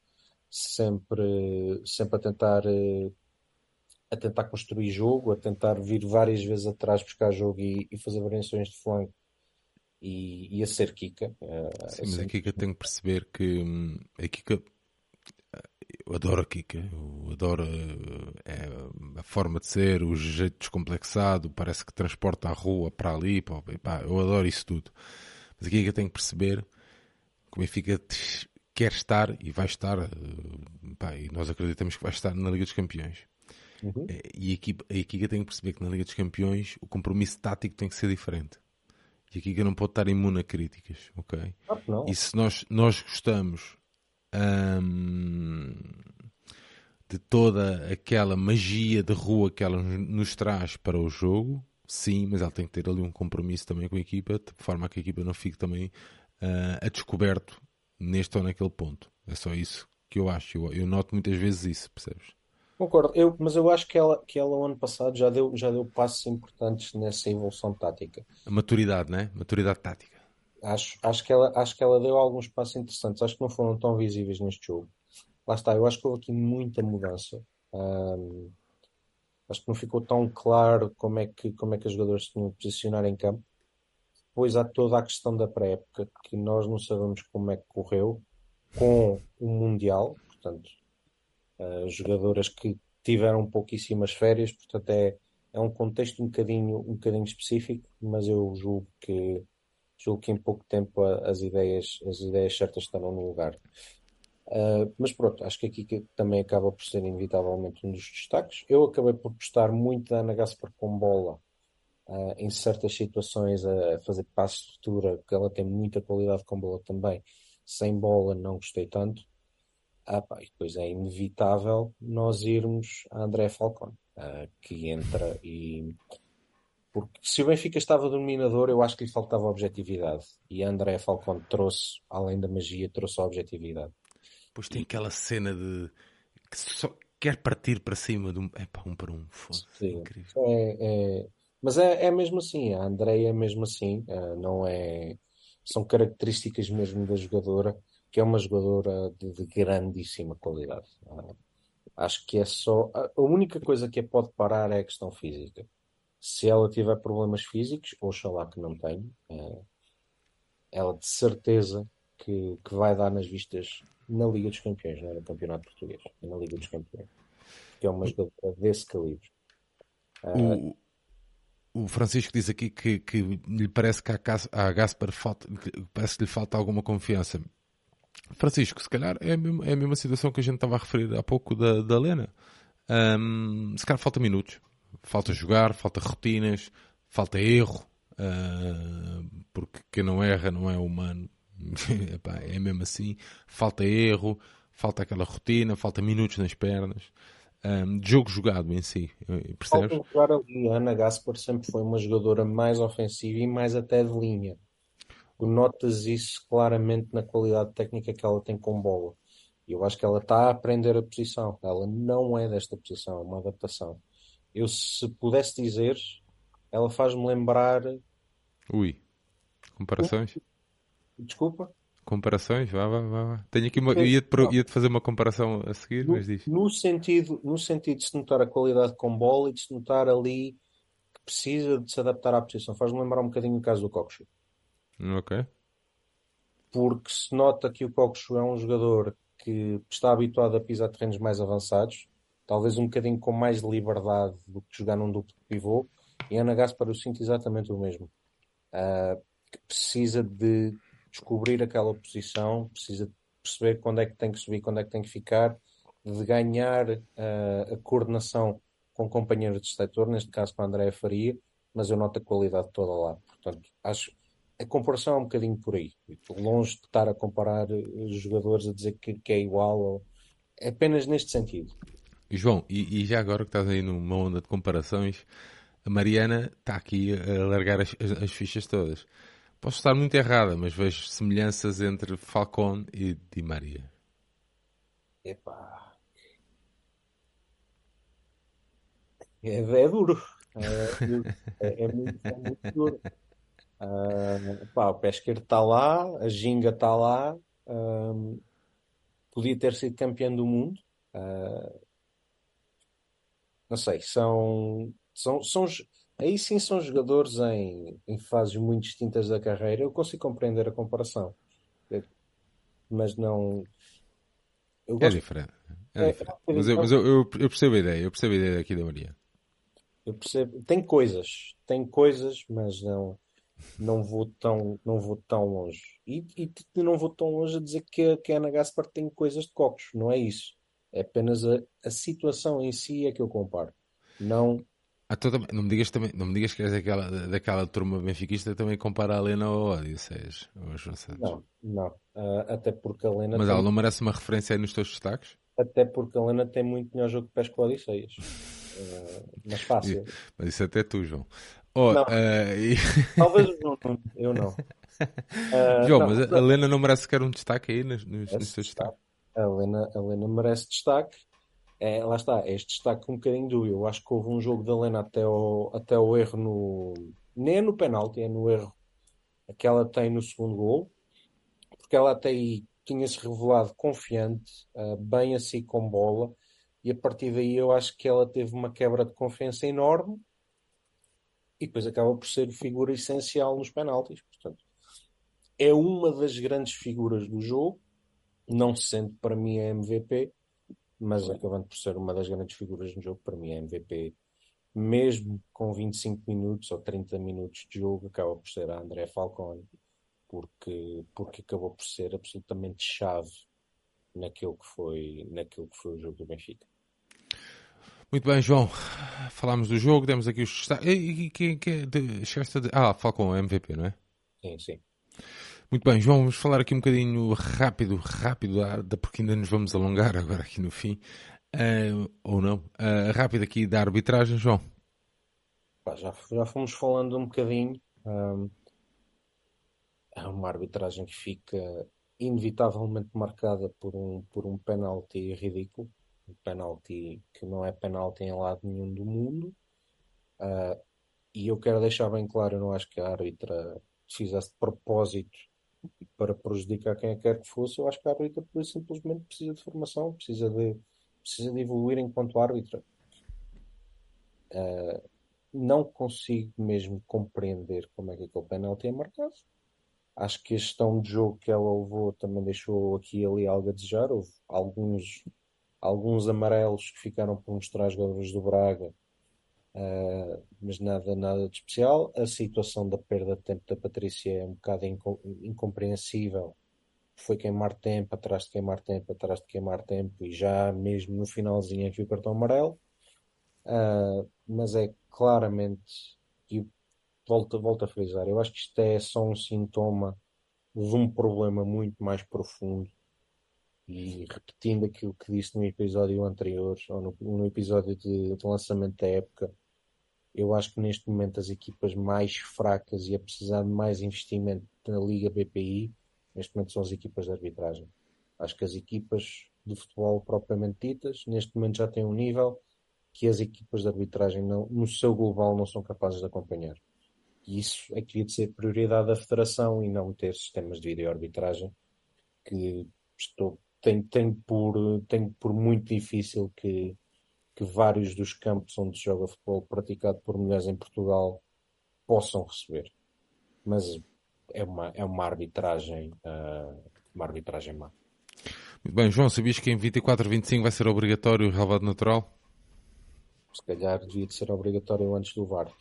sempre, sempre a tentar uh, a tentar construir jogo, a tentar vir várias vezes atrás buscar jogo e, e fazer variações de flanco e, e a ser Kika. Uh, Sim, mas a Kika tem que perceber que hum, a Kika eu adoro a Kika, eu adoro é, a forma de ser, o jeito descomplexado, parece que transporta a rua para ali, pá, pá, eu adoro isso tudo. Mas a Kika tem que perceber que o Benfica quer estar e vai estar, eh, pá, e nós acreditamos que vai estar na Liga dos Campeões. Uhum. Eh, e a equipa, a equipa tem que perceber que na Liga dos Campeões o compromisso tático tem que ser diferente. E a equipa não pode estar imune a críticas, ok? Ah, e se nós, nós gostamos hum, de toda aquela magia de rua que ela nos traz para o jogo, sim, mas ela tem que ter ali um compromisso também com a equipa, de forma a que a equipa não fique também uh, a descoberto neste ou naquele ponto. É só isso que eu acho. Eu, eu noto muitas vezes isso, percebes? Concordo, eu, mas eu acho que ela, que ela, o ano passado, já deu, já deu passos importantes nessa evolução tática. A maturidade, né? Maturidade tática. Acho, acho, que ela, acho que ela deu alguns passos interessantes. Acho que não foram tão visíveis neste jogo. Lá está, eu acho que houve aqui muita mudança. Acho que não ficou tão claro como é que, como é que os jogadores se tinham de posicionar em campo. Depois há toda a questão da pré-época, que nós não sabemos como é que correu com o Mundial. Portanto, jogadoras que tiveram pouquíssimas férias, portanto é, é um contexto um bocadinho, um bocadinho específico, mas eu julgo que julgo que em pouco tempo as ideias, as ideias certas estarão no lugar. Uh, mas pronto, acho que aqui que também acaba por ser inevitavelmente um dos destaques. Eu acabei por gostar muito da Ana Gaspar com bola uh, em certas situações a fazer passos de futura, que ela tem muita qualidade com bola também. Sem bola não gostei tanto. Ah, pá, e depois é inevitável nós irmos a André Falcon, uh, que entra e. Porque se o Benfica estava dominador, eu acho que lhe faltava objetividade. E André Falcon trouxe, além da magia, trouxe a objetividade. Pois tem e... aquela cena de que só quer partir para cima de um. É pá, um para um. Foda. Sim, incrível. É, é... Mas é, é mesmo assim, a André é mesmo assim, uh, não é. São características mesmo da jogadora que é uma jogadora de, de grandíssima qualidade. Uh, acho que é só. A única coisa que a pode parar é a questão física. Se ela tiver problemas físicos, oxalá que não tenha, uh, ela de certeza que, que vai dar nas vistas na Liga dos Campeões, não é no Campeonato Português, é na Liga dos Campeões. Que é uma jogadora desse calibre. O, o, Francisco diz aqui que, que lhe parece que a Gaspar falta, parece que lhe falta alguma confiança. Francisco, se calhar é a mesma, é a mesma situação que a gente estava a referir há pouco da, da Lena. Um, se calhar falta minutos, falta jogar, falta rotinas, falta erro, uh, porque quem não erra não é humano. É mesmo assim. Falta erro, falta aquela rotina, falta minutos nas pernas. Um, jogo jogado em si, eh, percebes? Falta jogar. A Ana Gaspar sempre foi uma jogadora mais ofensiva e mais até de linha notas isso claramente na qualidade técnica que ela tem com bola. E eu acho que ela está a aprender a posição. Ela não é desta posição, é uma adaptação. Eu, se pudesse dizer, ela faz-me lembrar. Ui, comparações? Desculpa? Comparações? Vá, vá, vá. Tenho aqui uma. Ia-te ia fazer uma comparação a seguir, No, mas diz. no sentido, no sentido de se notar a qualidade com bola e de se notar ali que precisa de se adaptar à posição. Faz-me lembrar um bocadinho o caso do Coxo. Ok. Porque se nota que o Coxo é um jogador que está habituado a pisar terrenos mais avançados, talvez um bocadinho com mais liberdade do que jogar num duplo pivô, e Ana Gaspar eu sinto exatamente o mesmo. Uh, que precisa de descobrir aquela posição, precisa de perceber quando é que tem que subir, quando é que tem que ficar, de ganhar uh, a coordenação com companheiros de setor, neste caso com a Andréa Faria, mas eu noto a qualidade toda lá. Portanto, acho a comparação é um bocadinho por aí. Estou longe de estar a comparar os jogadores a dizer que, que é igual, ou... é apenas neste sentido. João, e, e, já agora que estás aí numa onda de comparações, a Mariana está aqui a largar as, as, as fichas todas. Posso estar muito errada, mas vejo semelhanças entre Falcone e Di Maria. Epá. É, é duro. É, é, é, muito, é muito duro. Uh, pá, o pé esquerdo está lá, a ginga está lá, uh, podia ter sido campeão do mundo. Uh, não sei, são, são, são, aí sim são jogadores em, em fases muito distintas da carreira. Eu consigo compreender a comparação, mas não. Eu é gosto... É diferente. É, é diferente. É, mas, eu, mas eu, eu, eu, percebo a ideia, eu percebo a ideia aqui da Maria. Eu percebo, tem coisas, tem coisas, mas não não vou tão, não vou tão longe. E, e não vou tão longe a dizer que, que a Ana Gaspar tem coisas de cocos, não é isso. É apenas a, a situação em si é que eu comparo. Não. Ah, tu, não, me digas também, não me digas que és daquela, daquela turma benfiquista também compara a Helena ao Odisseias, Não, não. Uh, até porque a Helena. Mas tem... ela não merece uma referência aí nos teus destaques? Até porque a Helena tem muito melhor jogo de pés que o Odisseias. Uh, mas fácil. Mas isso até tu, João. Oh, não. Uh. Talvez não, eu não. Uh, João, não, mas a Helena não merece sequer um destaque aí nos, nos, nos teus destaques? A Helena, a Helena merece destaque. É, lá está, este destaque um bocadinho dúbio. Eu acho que houve um jogo da Helena até o, até o erro no. Nem é no penalti, é no erro que ela tem no segundo gol, porque ela até aí tinha-se revelado confiante, uh, bem assim com bola, e a partir daí eu acho que ela teve uma quebra de confiança enorme e depois acaba por ser figura essencial nos penaltis. Portanto, é uma das grandes figuras do jogo, não sendo para mim a MVP, mas acabando por ser uma das grandes figuras no jogo, para mim é MVP. Mesmo com 25 minutos ou 30 minutos de jogo, acaba por ser a André Falcone, porque, porque acabou por ser absolutamente chave naquilo que foi, naquilo que foi o jogo do Benfica. Muito bem, João. Falámos do jogo, demos aqui os destaques. E quem é de, chegaste de... Ah, Falcão, MVP, não é? Sim, sim. Muito bem, João, vamos falar aqui um bocadinho rápido, rápido, porque ainda nos vamos alongar agora aqui no fim. Uh, ou não? Uh, rápido aqui da arbitragem, João. já, já fomos falando um bocadinho. Um, é uma arbitragem que fica inevitavelmente marcada por um, por um penalti ridículo um penalti que não é penalti em lado nenhum do mundo. Uh, e eu quero deixar bem claro, eu não acho que a árbitra fizesse de propósito para prejudicar quem quer que fosse. Eu acho que a árbitra simplesmente precisa de formação, precisa de, precisa de evoluir enquanto árbitra. Uh, não consigo mesmo compreender como é que aquele penalti é marcado. Acho que a gestão de jogo que ela levou também deixou aqui e ali algo a desejar. Houve alguns alguns amarelos que ficaram por mostrar os jogadores do Braga, uh, mas nada, nada de especial. A situação da perda de tempo da Patrícia é um bocado incom incompreensível. Foi queimar tempo, atrás de queimar tempo, atrás de queimar tempo, e já mesmo no finalzinho aqui o cartão amarelo. Uh, mas é claramente, e volto, volto a frisar, eu acho que isto é só um sintoma de um problema muito mais profundo e repetindo aquilo que disse no episódio anterior, ou no, no episódio de, de, lançamento da época, eu acho que neste momento as equipas mais fracas e a precisar de mais investimento na Liga BPI, neste momento são as equipas de arbitragem. Acho que as equipas de futebol propriamente ditas, neste momento já têm um nível que as equipas de arbitragem não, no seu global não são capazes de acompanhar. E isso é que devia de ser prioridade da Federação e não ter sistemas de vídeo-arbitragem que estou, tenho, tenho, por, tenho por muito difícil que, que vários dos campos onde se joga futebol praticado por mulheres em Portugal possam receber. Mas é uma, é uma arbitragem, uh, uma arbitragem má. Muito bem, João, sabias que em 24 25 vai ser obrigatório o relevado natural? Se calhar devia de ser obrigatório antes do VAR.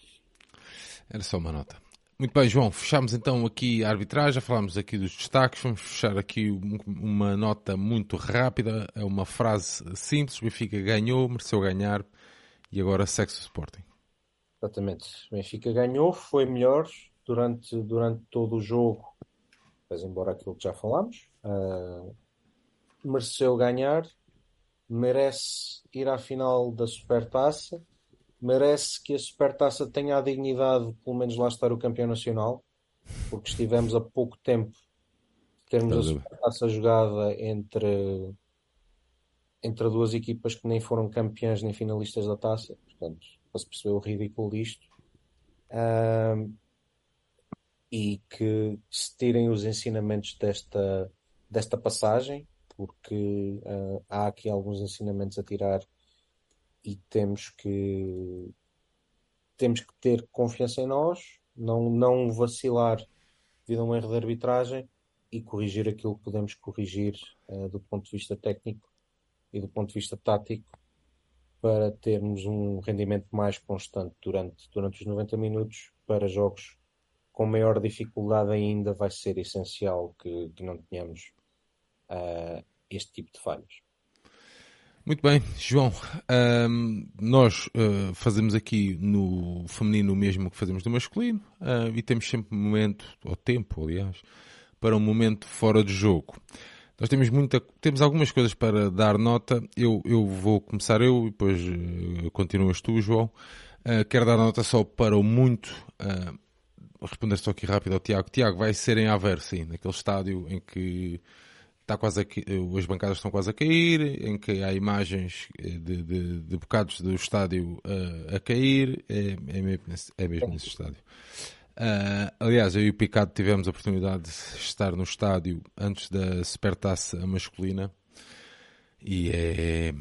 Era só uma nota. Muito bem, João, fechamos então aqui a arbitragem, falámos aqui dos destaques, vamos fechar aqui uma nota muito rápida, é uma frase simples, o Benfica ganhou, mereceu ganhar e agora sexo Sporting. Exatamente, o Benfica ganhou, foi melhor durante, durante todo o jogo, mas embora aquilo que já falámos, uh, mereceu ganhar, merece ir à final da Supertaça, merece que a Supertaça tenha a dignidade de pelo menos lá estar o campeão nacional, porque estivemos há pouco tempo de termos a Supertaça jogada entre entre duas equipas que nem foram campeãs nem finalistas da taça, portanto, para se perceber o ridículo disto. Um, e que se tirem os ensinamentos desta, desta passagem, porque uh, há aqui alguns ensinamentos a tirar e temos que temos que ter confiança em nós, não, não vacilar devido a um erro de arbitragem e corrigir aquilo que podemos corrigir uh, do ponto de vista técnico e do ponto de vista tático para termos um rendimento mais constante durante, durante os 90 minutos para jogos com maior dificuldade ainda vai ser essencial que, que não tenhamos uh, este tipo de falhas. Muito bem, João. Um, nós uh, fazemos aqui no feminino o mesmo que fazemos no masculino uh, e temos sempre momento, ou tempo, aliás, para um momento fora de jogo. Nós temos muita, temos algumas coisas para dar nota. Eu, eu vou começar eu e depois uh, continuas tu, João. quero dar nota só para o muito. responder só aqui rápido ao Tiago. Tiago, vai ser em Aver, sim, naquele estádio em que está quase a, as bancadas estão quase a cair, em que há imagens eh, de, de, de bocados do estádio uh, a cair, é, é, mesmo, nesse, é mesmo nesse estádio. Uh, aliás, eu e o Picado tivemos a oportunidade de estar no estádio antes da Supertaça masculina e é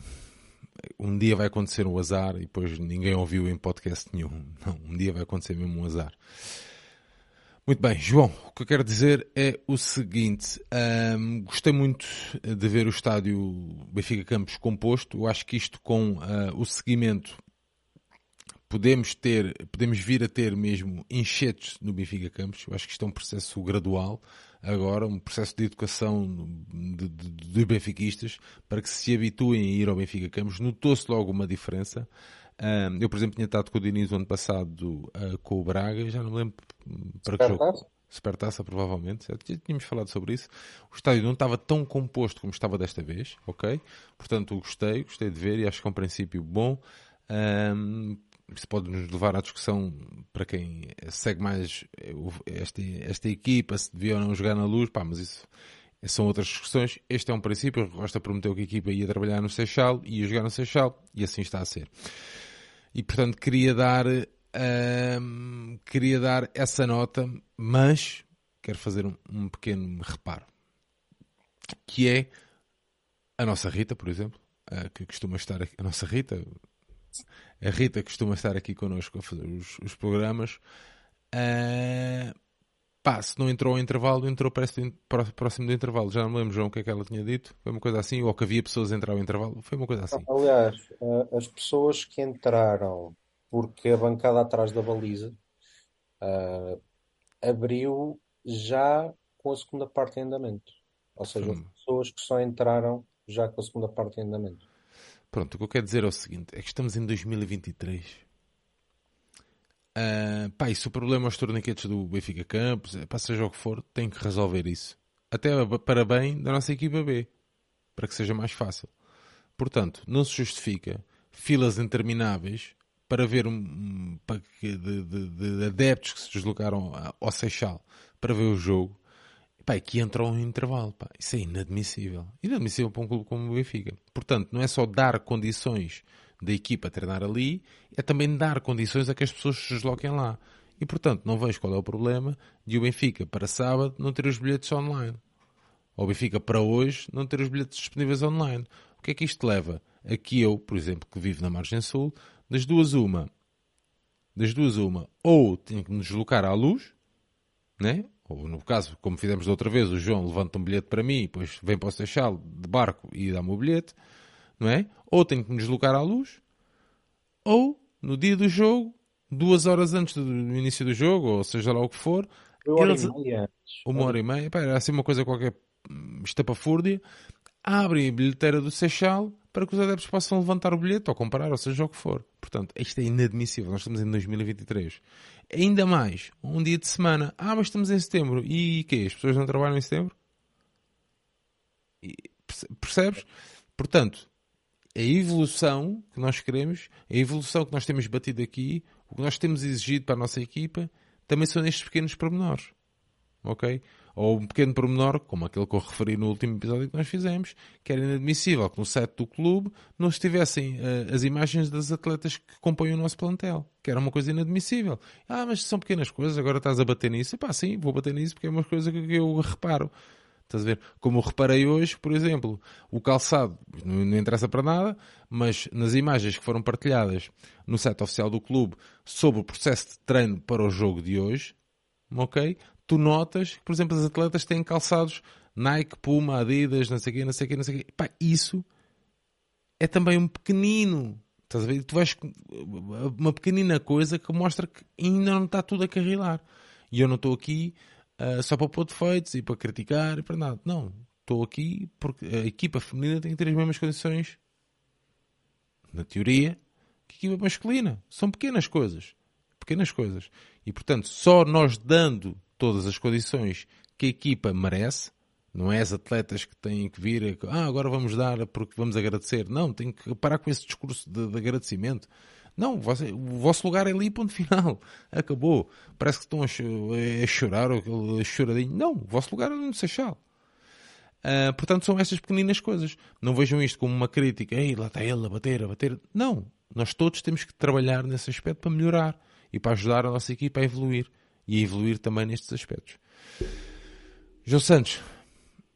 um dia vai acontecer um azar e depois ninguém ouviu em podcast nenhum. Não, um dia vai acontecer mesmo um azar. Muito bem, João, o que eu quero dizer é o seguinte: um, gostei muito de ver o estádio Benfica Campos composto. Eu acho que isto com uh, o seguimento podemos ter, podemos vir a ter mesmo enchetes no Benfica Campos. Eu acho que isto é um processo gradual agora, um processo de educação de benfiquistas para que se habituem a ir ao Benfica Campos. Notou-se logo uma diferença. Um, eu, por exemplo, tinha estado com o Diniz o ano passado uh, com o Braga, já não me lembro para que jogo. Supertaça, provavelmente. Já tínhamos falado sobre isso. O estádio não estava tão composto como estava desta vez, ok? Portanto, gostei, gostei de ver e acho que é um princípio bom. Um, isso pode nos levar à discussão para quem segue mais esta, esta equipa, se devia ou não jogar na luz, pá, mas isso são outras discussões. Este é um princípio. Costa prometeu que a equipa ia trabalhar no Seixal, ia jogar no Seixal e assim está a ser. E portanto queria dar, queria dar essa nota, mas quero fazer um, um, pequeno reparo. Que é a nossa Rita, por exemplo, que costuma estar aqui, a nossa Rita, a Rita costuma estar aqui connosco a fazer os, os programas. Uh, pá, se não entrou ao intervalo, entrou próximo do intervalo. Já não me lembro, João, o que é que ela tinha dito. Foi uma coisa assim, ou que havia pessoas a entrar ao intervalo. Foi uma coisa assim. Aliás, as pessoas que entraram porque a bancada atrás da baliza uh, abriu já com a segunda parte em andamento. Ou seja, hum. pessoas que só entraram já com a segunda parte em andamento. Pronto, o que eu quero dizer é o seguinte: é que estamos em 2023 Uh, pá, e se o problema é os torniquetes do Benfica Campos, é, pá, seja o que for, tem que resolver isso. Até para bem da nossa equipa B, para que seja mais fácil. Portanto, não se justifica filas intermináveis para ver um, um de, de, de, adeptos que se deslocaram ao Seixal para ver o jogo pá, que entram em intervalo. Pá. Isso é inadmissível. Inadmissível para um clube como o Benfica. Portanto, não é só dar condições da equipa treinar ali, é também dar condições a que as pessoas se desloquem lá. E, portanto, não vejo qual é o problema de o Benfica para sábado não ter os bilhetes online. Ou o Benfica para hoje não ter os bilhetes disponíveis online. O que é que isto leva? Aqui eu, por exemplo, que vivo na margem sul, das duas uma, das duas uma, ou tenho que me deslocar à luz, né? ou no caso, como fizemos da outra vez, o João levanta um bilhete para mim, depois vem para o Seixal de barco e dá-me o bilhete, não é? Ou tenho que me deslocar à luz, ou no dia do jogo duas horas antes do início do jogo, ou seja lá o que for, uma hora eles, e meia. Uma hora e meia, pá, era assim uma coisa qualquer hum, estapafúrdia, abrem a bilheteira do Seixal para que os adeptos possam levantar o bilhete ou comprar, ou seja o que for. Portanto, isto é inadmissível. Nós estamos em 2023. Ainda mais, um dia de semana. Ah, mas estamos em setembro. E quê? As pessoas não trabalham em setembro? Percebes? Portanto, a evolução que nós queremos, a evolução que nós temos batido aqui, o que nós temos exigido para a nossa equipa, também são estes pequenos pormenores. Ok? Ou um pequeno pormenor, como aquele que eu referi no último episódio que nós fizemos, que era inadmissível que no site do clube não estivessem uh, as imagens das atletas que compõem o nosso plantel. Que era uma coisa inadmissível. Ah, mas são pequenas coisas, agora estás a bater nisso. E pá, sim, vou bater nisso porque é uma coisa que eu reparo. Estás a ver? Como reparei hoje, por exemplo, o calçado, não, não, interessa para nada, mas nas imagens que foram partilhadas no site oficial do clube sobre o processo de treino para o jogo de hoje, ok? Tu notas que, por exemplo, as atletas têm calçados Nike, Puma, Adidas, não sei o quê, não sei o quê, não sei o quê. Pá, isso é também um pequenino. Estás a ver? Tu vais uma pequenina coisa que mostra que ainda não está tudo a carrilar. E eu não estou aqui uh, só para pôr defeitos e para criticar e para nada. Não. Estou aqui porque a equipa feminina tem que ter as mesmas condições, na teoria, que a equipa masculina. São pequenas coisas. Pequenas coisas. E, portanto, só nós dando todas as condições que a equipa merece, não é as atletas que têm que vir, ah, agora vamos dar porque vamos agradecer. Não, tem que parar com esse discurso de, de agradecimento. Não, você, o vosso lugar é ali, ponto final. Acabou. Parece que estão a, chorar, ou a choradinho. Não, o vosso lugar é no Seixal. Uh, portanto, são estas pequeninas coisas. Não vejam isto como uma crítica. Ei, lá está ele a bater, a bater. Não. Nós todos temos que trabalhar nesse aspecto para melhorar e para ajudar a nossa equipa a evoluir e a evoluir também nestes aspectos. João Santos,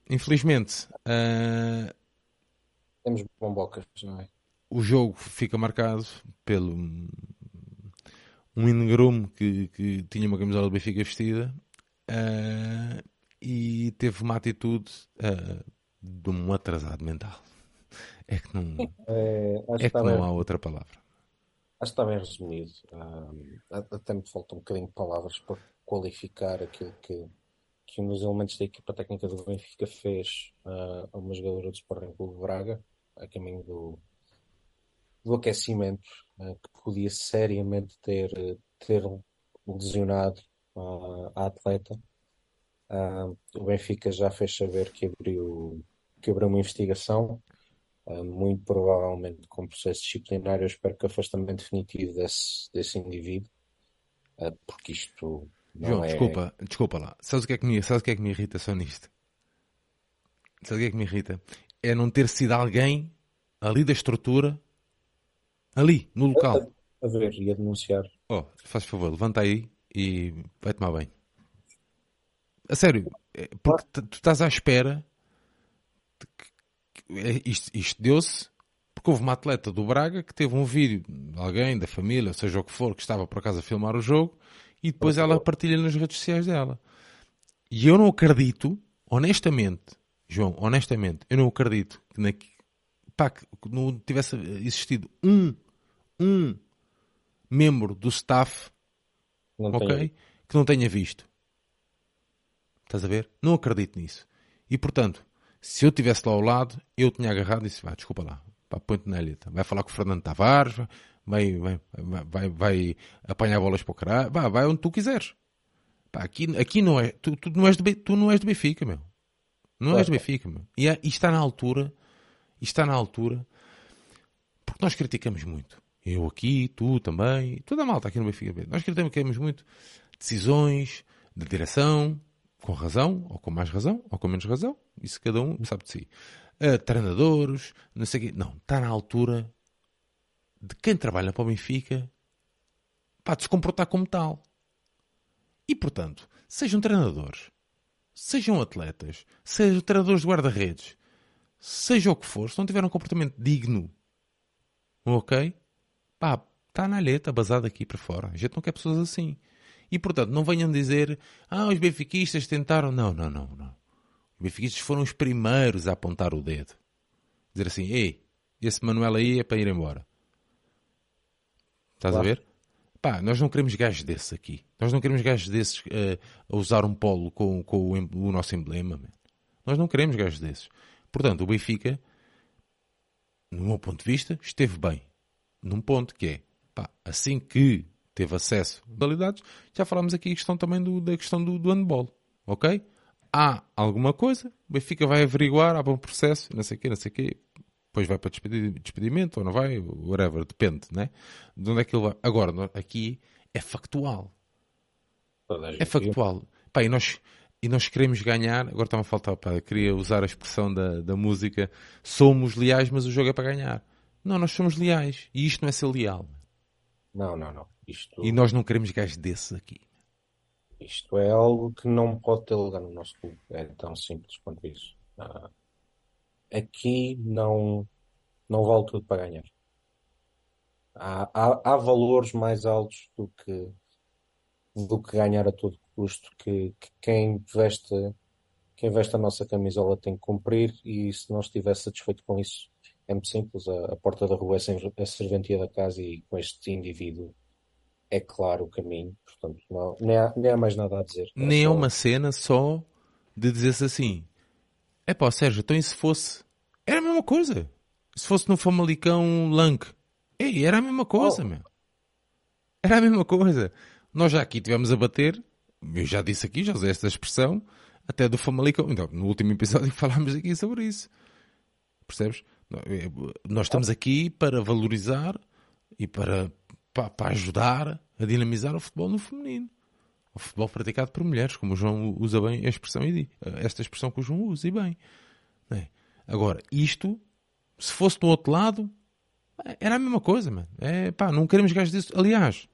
infelizmente. Uh... Temos bombocas, não é? O jogo fica marcado pelo um ingrume que, que tinha uma camisola do Benfica vestida uh, e teve uma atitude uh, de um atrasado mental. É que não, é, é que não há outra palavra. Acho que está bem resumido. Uh, até me faltam um bocadinho de palavras para qualificar aquilo que, que um dos elementos da equipa técnica do Benfica fez a uma jogadora do Sporting Clube Braga, a caminho do, do aquecimento, uh, que podia seriamente ter, ter lesionado a atleta. Uh, o Benfica já fez saber que abriu, que abriu uma investigação, uh, muito provavelmente com processo disciplinar. Eu espero que afastamento definitivo desse, desse indivíduo, uh, porque isto não João, é... desculpa, desculpa lá. Sabes o, que é que me, sabes o que é que me irrita só nisto? Sabes o que é que me irrita? É não ter sido alguém ali da estrutura Ali, no local. A, a ver e a denunciar. Oh, faz favor, levanta aí e vai tomar bem. A sério, é, porque tu estás à espera. É, isto, isto deu-se porque houve uma atleta do Braga que teve um vídeo de alguém, da família, seja o que for, que estava por acaso a filmar o jogo e depois ela partilha nas redes sociais dela. E eu não acredito, honestamente, João, honestamente, eu não acredito que, na, pá, que não tivesse existido um um membro do staff não ok tenho. que não tenha visto. Estás a ver? Não acredito nisso. E portanto, se eu estivesse lá ao lado, eu tinha agarrado e disse: vá, desculpa lá, pá, põe-te na elita. Vai falar com o Fernando Tavares, vai, vai, vai, vai apanhar bolas para o caralho, vai, vai onde tu quiseres. Pá, aqui, aqui não é. Tu, tu, não és de, tu não és de Benfica, meu. Não claro. és de Benfica, meu. E, é, e está na altura, está na altura, porque nós criticamos muito eu aqui, tu também, toda a malta aqui no Benfica B. Nós criticamos muito decisões de direção, com razão, ou com mais razão, ou com menos razão, isso cada um sabe de si. Uh, treinadores, não sei o quê. Não, está na altura de quem trabalha para o Benfica, de se comportar como tal. E, portanto, sejam treinadores, sejam atletas, sejam treinadores de guarda-redes, seja o que for, se não tiver um comportamento digno, ok? Pá, está na alheta, basado aqui para fora. A gente não quer pessoas assim. E, portanto, não venham dizer, ah, os benfiquistas tentaram. Não, não, não, não. Os benfiquistas foram os primeiros a apontar o dedo. Dizer assim, ei, esse Manuel aí é para ir embora. Estás claro. a ver? Pá, nós não queremos gajos desses aqui. Nós não queremos gajos desses uh, a usar um polo com, com o, o, nosso emblema. Man. Nós não queremos gajos desses. Portanto, o Benfica, no meu ponto de vista, esteve bem. Num ponto que é, pá, assim que teve acesso a modalidades, já falámos aqui a questão também do, da questão do, do handball. Ok? Há alguma coisa, o Benfica vai averiguar, há bom processo, não sei o quê, não sei o quê, depois vai para despedimento ou não vai, whatever, depende, né? De onde é que ele vai. Agora, aqui é factual. É factual. Pá, e nós, e nós queremos ganhar, agora está-me a faltar, pá, queria usar a expressão da, da música, somos leais, mas o jogo é para ganhar. Não, nós somos leais. E isto não é ser leal. Não, não, não. Isto... E nós não queremos gajos desses aqui. Isto é algo que não pode ter lugar no nosso clube. É tão simples quanto isso. Ah, aqui não, não vale tudo para ganhar. Há, há, há valores mais altos do que, do que ganhar a todo custo que, que quem veste quem veste a nossa camisola tem que cumprir e se não estiver satisfeito com isso é muito simples, a, a porta da rua é a serventia da casa e com este indivíduo é claro o caminho, portanto não, nem, há, nem há mais nada a dizer. É nem é só... uma cena só de dizer-se assim é pá, Sérgio, então e se fosse era a mesma coisa. Se fosse no Famalicão Lank. Ei, era a mesma coisa, oh. meu. Era a mesma coisa. Nós já aqui tivemos a bater, eu já disse aqui, já usei esta expressão, até do Famalicão. Então, no último episódio falámos aqui sobre isso. Percebes? Eh, nós estamos aqui para valorizar e para, para, para ajudar a dinamizar o futebol no feminino. O futebol praticado por mulheres, como o João usa bem a expressão, esta expressão que o João usa e bem. É? Agora, isto, se fosse do outro lado, era a mesma coisa, mano. É, pá, não queremos gajos disso. Aliás,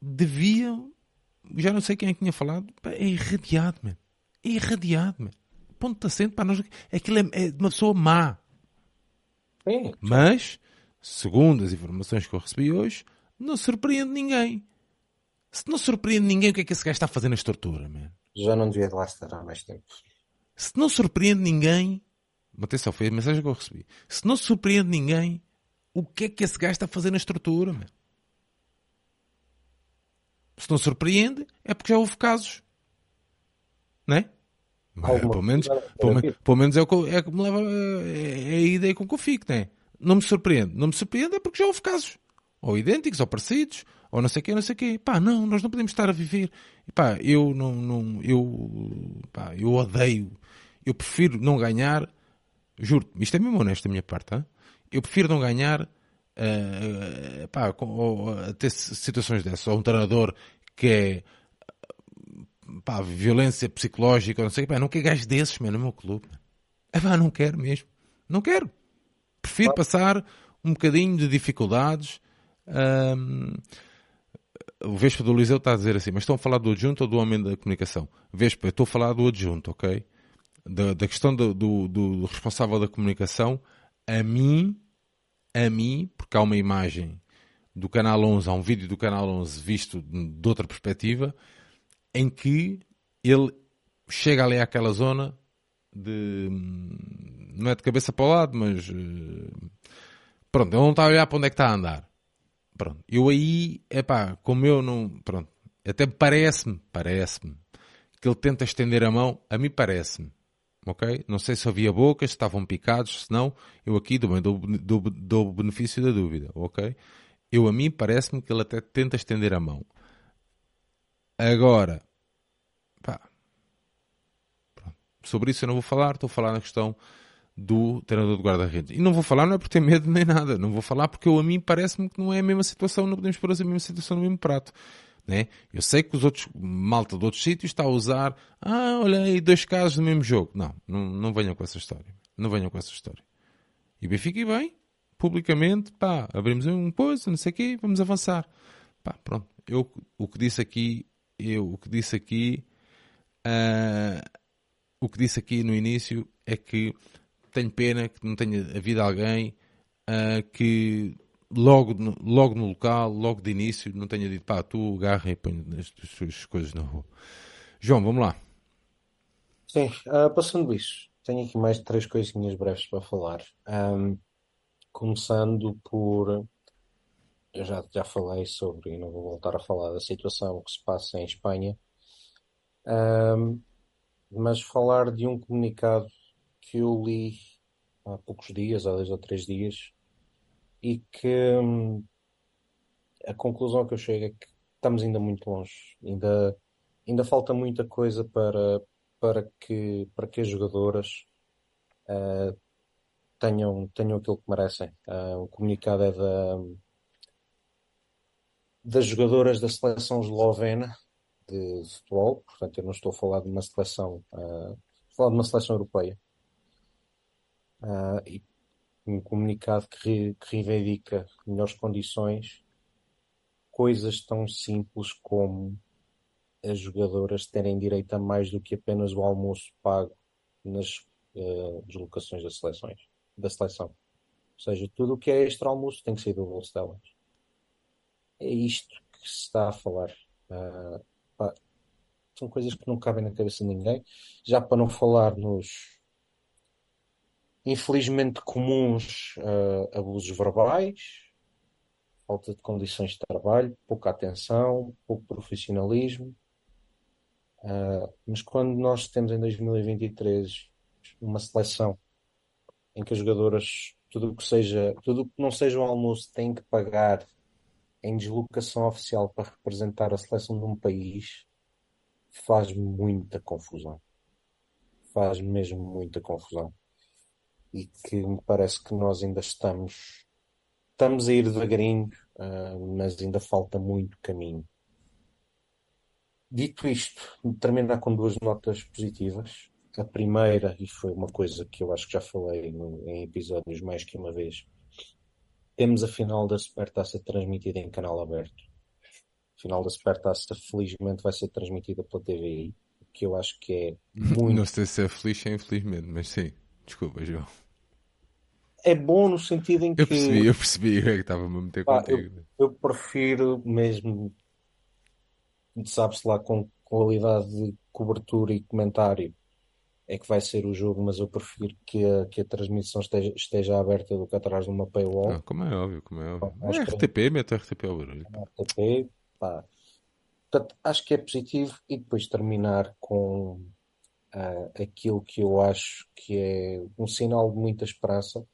deviam, já não sei quem é que tinha falado, pá, é irradiado, mano. É irradiado, mano. Ponto de acento, pá, nós, aquilo é, é de uma pessoa má. Sim. Mas, segundo as informações que eu recebi hoje, não surpreende ninguém. Se não surpreende ninguém, o que é que esse gajo está a fazer na estrutura, mano? Já não devia de lá estar há mais tempo. Se não surpreende ninguém, Atenção, foi a mensagem que eu recebi. Se não surpreende ninguém, o que é que esse gajo está a fazer na estrutura? Se não surpreende, é porque já houve casos. Não é? Mas, pelo, menos, pelo, pelo, menos é o que, é que me leva. É, é a ideia com que eu fico, não é? Não me surpreende. Não me surpreende é porque já houve casos. Ou idênticos, ou parecidos, ou não sei o quê, não sei o quê. Pá, não, nós não podemos estar a viver. Pá, eu não, não eu, pá, eu odeio. Eu prefiro não ganhar Juro, isto é mesmo honesto da minha parte. Hein? Eu prefiro não ganhar uh, pá, com, ou, ter situações dessas. Ou um treinador que é pá, violência psicológica, não sei, pá, não quero gajos desses, meu, no meu clube. É pá, não quero mesmo. Não quero. Prefiro passar um bocadinho de dificuldades. Um, o Vespa do Liseu está a dizer assim, mas estão a falar do adjunto ou do homem da comunicação? Vespa, eu estou a falar do adjunto, ok? da, da questão do, do, do, responsável da comunicação, a mim, a mim, porque há uma imagem do Canal 11, há um vídeo do Canal 11 visto de outra perspectiva, em que ele chega ali àquela zona de. não é de cabeça para o lado, mas. Eh, pronto, ele não está a olhar para onde é que está a andar. Pronto, eu aí, é pá, como eu não. Pronto, até parece-me, parece-me, que ele tenta estender a mão, a mim parece-me ok? Não sei se havia bocas, se estavam picados, se não, eu aqui dou, dou, dou, dou o benefício da dúvida, ok? Eu a mim parece-me que ele até tenta estender a mão. Agora, pá, sobre isso eu não vou falar, estou a falar na questão do treinador de guarda-redes. E não vou falar não é por ter medo nem nada, não vou falar porque eu, a mim parece-me que não é a mesma situação, não podemos pôr a mesma situação no mesmo prato. Né? Eu sei que os outros, malta de outros sítios está a usar, ah, olha aí, dois casos do mesmo jogo. Não, não, não venham com essa história. Não venham com essa história. E bem, fique bem, publicamente, pá, abrimos um coisa, não sei o quê, vamos avançar. Pá, pronto. Eu, o que disse aqui, eu o que disse aqui, uh, o que disse aqui no início é que tenho pena que não tenha havido alguém uh, que logo no, logo no local, logo de início, não tenha dito pá, tu agarra e põe as coisas na rua. João, vamos lá. Sim, uh, passando isso, tenho aqui mais três coisinhas breves para falar. Um, começando por. Eu já, já falei sobre, e não vou voltar a falar da situação que se passa em Espanha, um, mas falar de um comunicado que eu li há poucos dias, há dois ou três dias, e que hum, a conclusão que eu chego é que estamos ainda muito longe. Ainda, ainda falta muita coisa para, para, que, para que as jogadoras uh, tenham, tenham aquilo que merecem. Uh, o comunicado é da, das jogadoras da seleção eslovena de futebol, portanto eu não estou a falar de uma seleção, uh, estou de uma seleção europeia. Uh, e um comunicado que, que reivindica melhores condições, coisas tão simples como as jogadoras terem direito a mais do que apenas o almoço pago nas uh, deslocações das seleções, da seleção. Ou seja, tudo o que é extra almoço tem que sair do bolso delas. É isto que se está a falar. Uh, pá, são coisas que não cabem na cabeça de ninguém. Já para não falar nos infelizmente comuns uh, abusos verbais, falta de condições de trabalho, pouca atenção, pouco profissionalismo. Uh, mas quando nós temos em 2023 uma seleção em que as jogadoras, tudo o que seja, tudo que não seja um almoço, têm que pagar em deslocação oficial para representar a seleção de um país, faz muita confusão. Faz mesmo muita confusão e que me parece que nós ainda estamos estamos a ir devagarinho, uh, mas ainda falta muito caminho. Dito isto, terminar com duas notas positivas. A primeira, e foi uma coisa que eu acho que já falei no, em episódios mais que uma vez, temos a final da Supertaça transmitida em canal aberto. A final da Supertaça, felizmente, vai ser transmitida pela TVI, que eu acho que é muito. Não sei se é feliz ou infelizmente, mas sim. Desculpa, João. É bom no sentido em que. Eu percebi, eu percebi, é que estava-me a meter pá, contigo. Eu, eu, prefiro mesmo, sabe-se lá, com qualidade de cobertura e comentário, é que vai ser o jogo, mas eu prefiro que a, que a transmissão esteja, esteja aberta do que atrás de uma paywall. Ah, como é óbvio, como é óbvio. Pá, é RTP, que... mete RTP ao barulho. RTP, pá. Portanto, acho que é positivo e depois terminar com uh, aquilo que eu acho que é um sinal de muita esperança.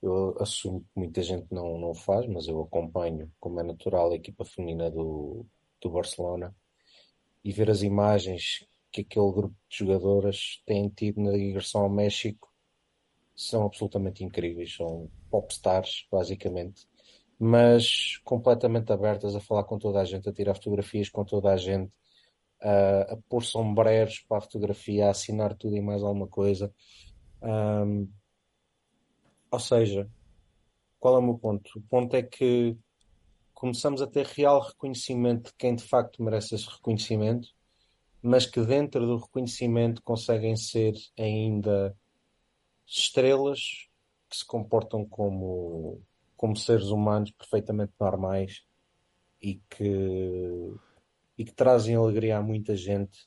Eu assumo que muita gente não, não faz, mas eu acompanho, como é natural, a equipa feminina do, do Barcelona e ver as imagens que aquele grupo de jogadoras tem tido na digressão ao México são absolutamente incríveis. São popstars, basicamente mas completamente abertas a falar com toda a gente, a tirar fotografias com toda a gente, a, a pôr sombreros para a fotografia, a assinar tudo e mais alguma coisa. Um, ou seja, qual é o meu ponto? O ponto é que começamos a ter real reconhecimento de quem de facto merece esse reconhecimento, mas que dentro do reconhecimento conseguem ser ainda estrelas que se comportam como como seres humanos perfeitamente normais e que, e que trazem alegria a muita gente,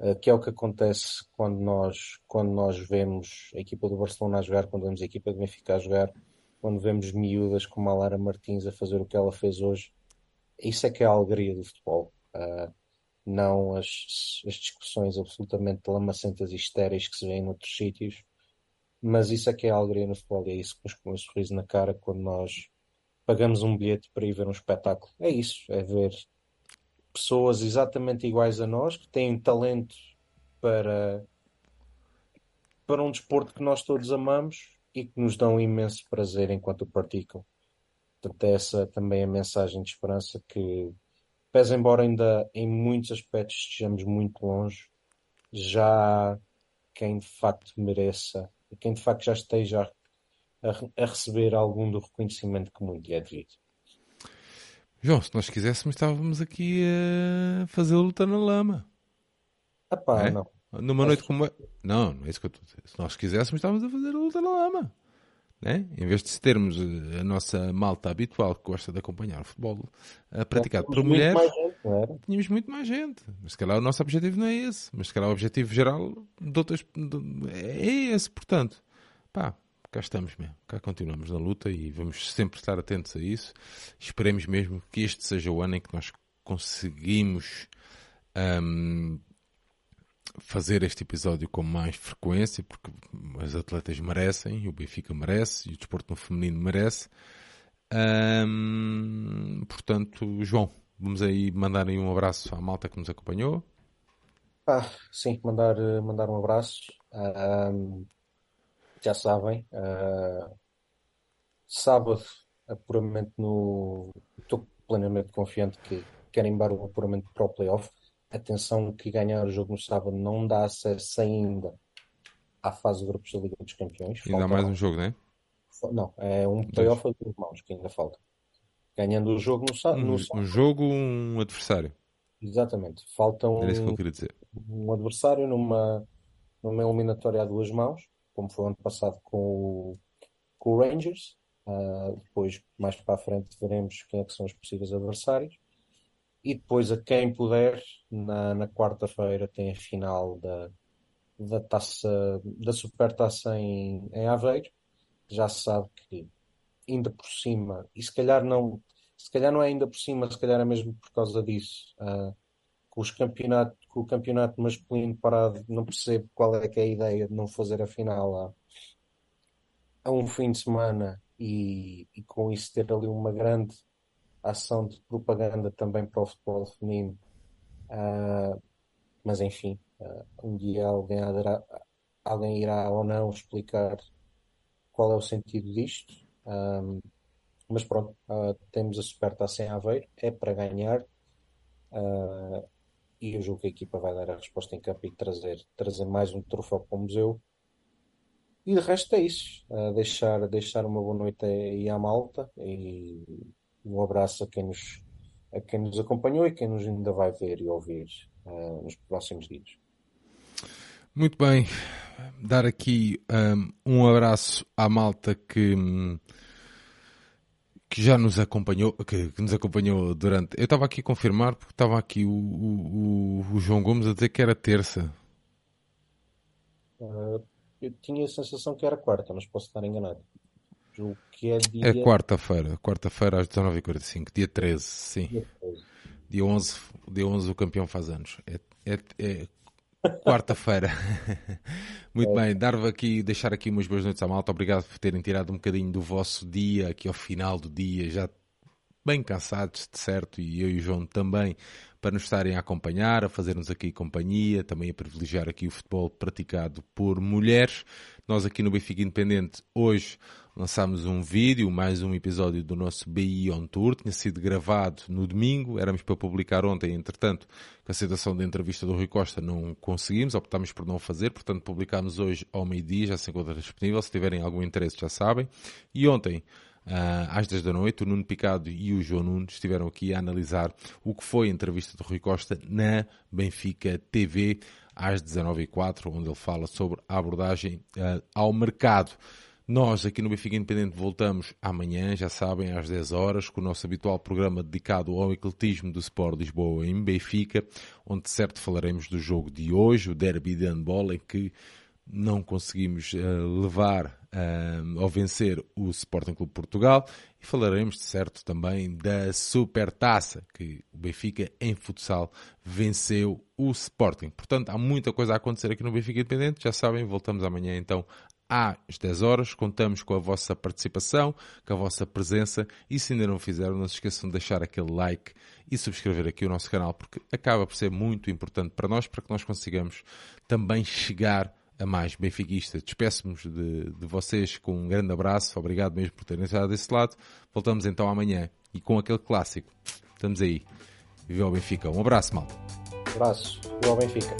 uh, que é o que acontece quando nós, quando nós vemos a equipa do Barcelona a jogar, quando vemos a equipa do Benfica a jogar, quando vemos miúdas como a Lara Martins a fazer o que ela fez hoje. Isso é que é a alegria do futebol. Uh, não as, as discussões absolutamente lamacentas e estéreis que se vêem noutros sítios mas isso é que é a alegria no futebol e é isso que nos põe um sorriso na cara quando nós pagamos um bilhete para ir ver um espetáculo. É isso, é ver pessoas exatamente iguais a nós, que têm talento para, para um desporto que nós todos amamos e que nos dão imenso prazer enquanto o praticam. Portanto, é essa também a mensagem de esperança que, pese embora ainda em muitos aspectos estejamos muito longe, já quem de facto mereça quem de facto já esteja a, a receber algum do reconhecimento que muito lhe é devido. João, se nós quiséssemos, estávamos aqui a fazer luta na lama. Epá, é? não. Numa noite como. Não, não é isso que eu estou a dizer. Se nós quiséssemos, estávamos a fazer a luta na lama. Né? Em vez de termos eh, a nossa malta habitual que gosta de acompanhar o futebol uh, praticado por mulheres, gente, tínhamos muito mais gente. Mas se calhar o nosso objetivo não é esse. Mas se calhar o objetivo geral de outras, de, é esse. Portanto, pá, cá estamos mesmo. Cá continuamos na luta e vamos sempre estar atentos a isso. Esperemos mesmo que este seja o ano em que nós conseguimos. Um, fazer este episódio com mais frequência, porque os atletas merecem, o Benfica merece, e o desporto no feminino merece. portanto, João, vamos aí mandar aí um abraço à malta que nos acompanhou. Ah, sim, mandar, mandar um abraço. já sabem, uh, sábado, apuramento no. Estou plenamente confiante que querem dar o apuramento para o playoff Atenção que ganhar o jogo no sábado não dá acesso ainda à fase de grupos da Liga dos Campeões. Ainda há mais um jogo, não é? Não, é um playoff a duas mãos que ainda falta. Ganhando o jogo no, sábado. Um, um jogo, um adversário. Exatamente. Falta um, Era isso que eu queria dizer. um adversário numa, numa eliminatória a duas mãos, como foi ano passado com o, com o Rangers. Uh, depois, mais para a frente, veremos quem é que são os possíveis adversários. E depois, a quem puder, na, na quarta-feira tem a final da, da taça, da supertaça em, em Aveiro. Já se sabe que ainda por cima, e se calhar não, se calhar não é ainda por cima, se calhar é mesmo por causa disso, uh, com, os campeonato, com o campeonato masculino parado, não percebo qual é que é a ideia de não fazer a final a, a um fim de semana e, e com isso ter ali uma grande ação de propaganda também para o futebol feminino. Uh, mas enfim, uh, um dia alguém, alguém irá ou não explicar qual é o sentido disto. Um, mas pronto, uh, temos a Supertaça em Aveiro, é para ganhar. e eu julgo que a equipa vai dar a resposta em campo e trazer, trazer mais um troféu para o museu. E de resto é isso. deixar, deixar uma boa noite aí à malta e um abraço a quem nos, a quem nos acompanhou e quem nos ainda vai ver e ouvir uh, nos próximos dias. Muito bem. Dar aqui um, um abraço à malta que, que já nos acompanhou, que, que nos acompanhou durante. Eu estava aqui a confirmar porque estava aqui o, o, o, João Gomes a dizer que era terça. Uh, eu tinha a sensação que era quarta, mas posso estar enganado. Julgo que é dia. É quarta-feira, quarta-feira às 19h45, dia 13, sim. Dia, 13. dia 11, dia 11 o campeão faz anos. É, é, é quarta-feira. Muito é. bem, dar aqui, deixar aqui umas boas noites à malta. Obrigado por terem tirado um bocadinho do vosso dia, aqui ao final do dia, já bem cansados, de certo, e eu e o João também, para nos estarem a acompanhar, a fazer-nos aqui companhia, também a privilegiar aqui o futebol praticado por mulheres. Nós aqui no Benfica Independente, hoje lançámos um vídeo, mais um episódio do nosso BI On Tour, tinha sido gravado no domingo, éramos para publicar ontem, entretanto, com a situação da entrevista do Rui Costa não conseguimos, optámos por não fazer, portanto publicámos hoje ao meio-dia, já se encontra disponível, se tiverem algum interesse já sabem. E ontem, às 10 da noite, o Nuno Picado e o João Nunes estiveram aqui a analisar o que foi a entrevista do Rui Costa na Benfica TV às 19h04, onde ele fala sobre a abordagem uh, ao mercado. Nós aqui no Benfica Independente voltamos amanhã, já sabem, às 10 horas, com o nosso habitual programa dedicado ao ecletismo do Sport Lisboa em Benfica, onde certo falaremos do jogo de hoje, o derby de handball, em que não conseguimos uh, levar ao vencer o Sporting Clube Portugal e falaremos de certo também da Supertaça que o Benfica em futsal venceu o Sporting. Portanto, há muita coisa a acontecer aqui no Benfica Independente. Já sabem, voltamos amanhã então às 10 horas. Contamos com a vossa participação, com a vossa presença e se ainda não fizeram, não se esqueçam de deixar aquele like e subscrever aqui o nosso canal, porque acaba por ser muito importante para nós, para que nós consigamos também chegar a mais benfiquistas. Despeço-nos de, de vocês com um grande abraço, obrigado mesmo por terem estado desse lado. Voltamos então amanhã e com aquele clássico. Estamos aí. Viva o Benfica. Um abraço. Um abraço. Viva o Benfica.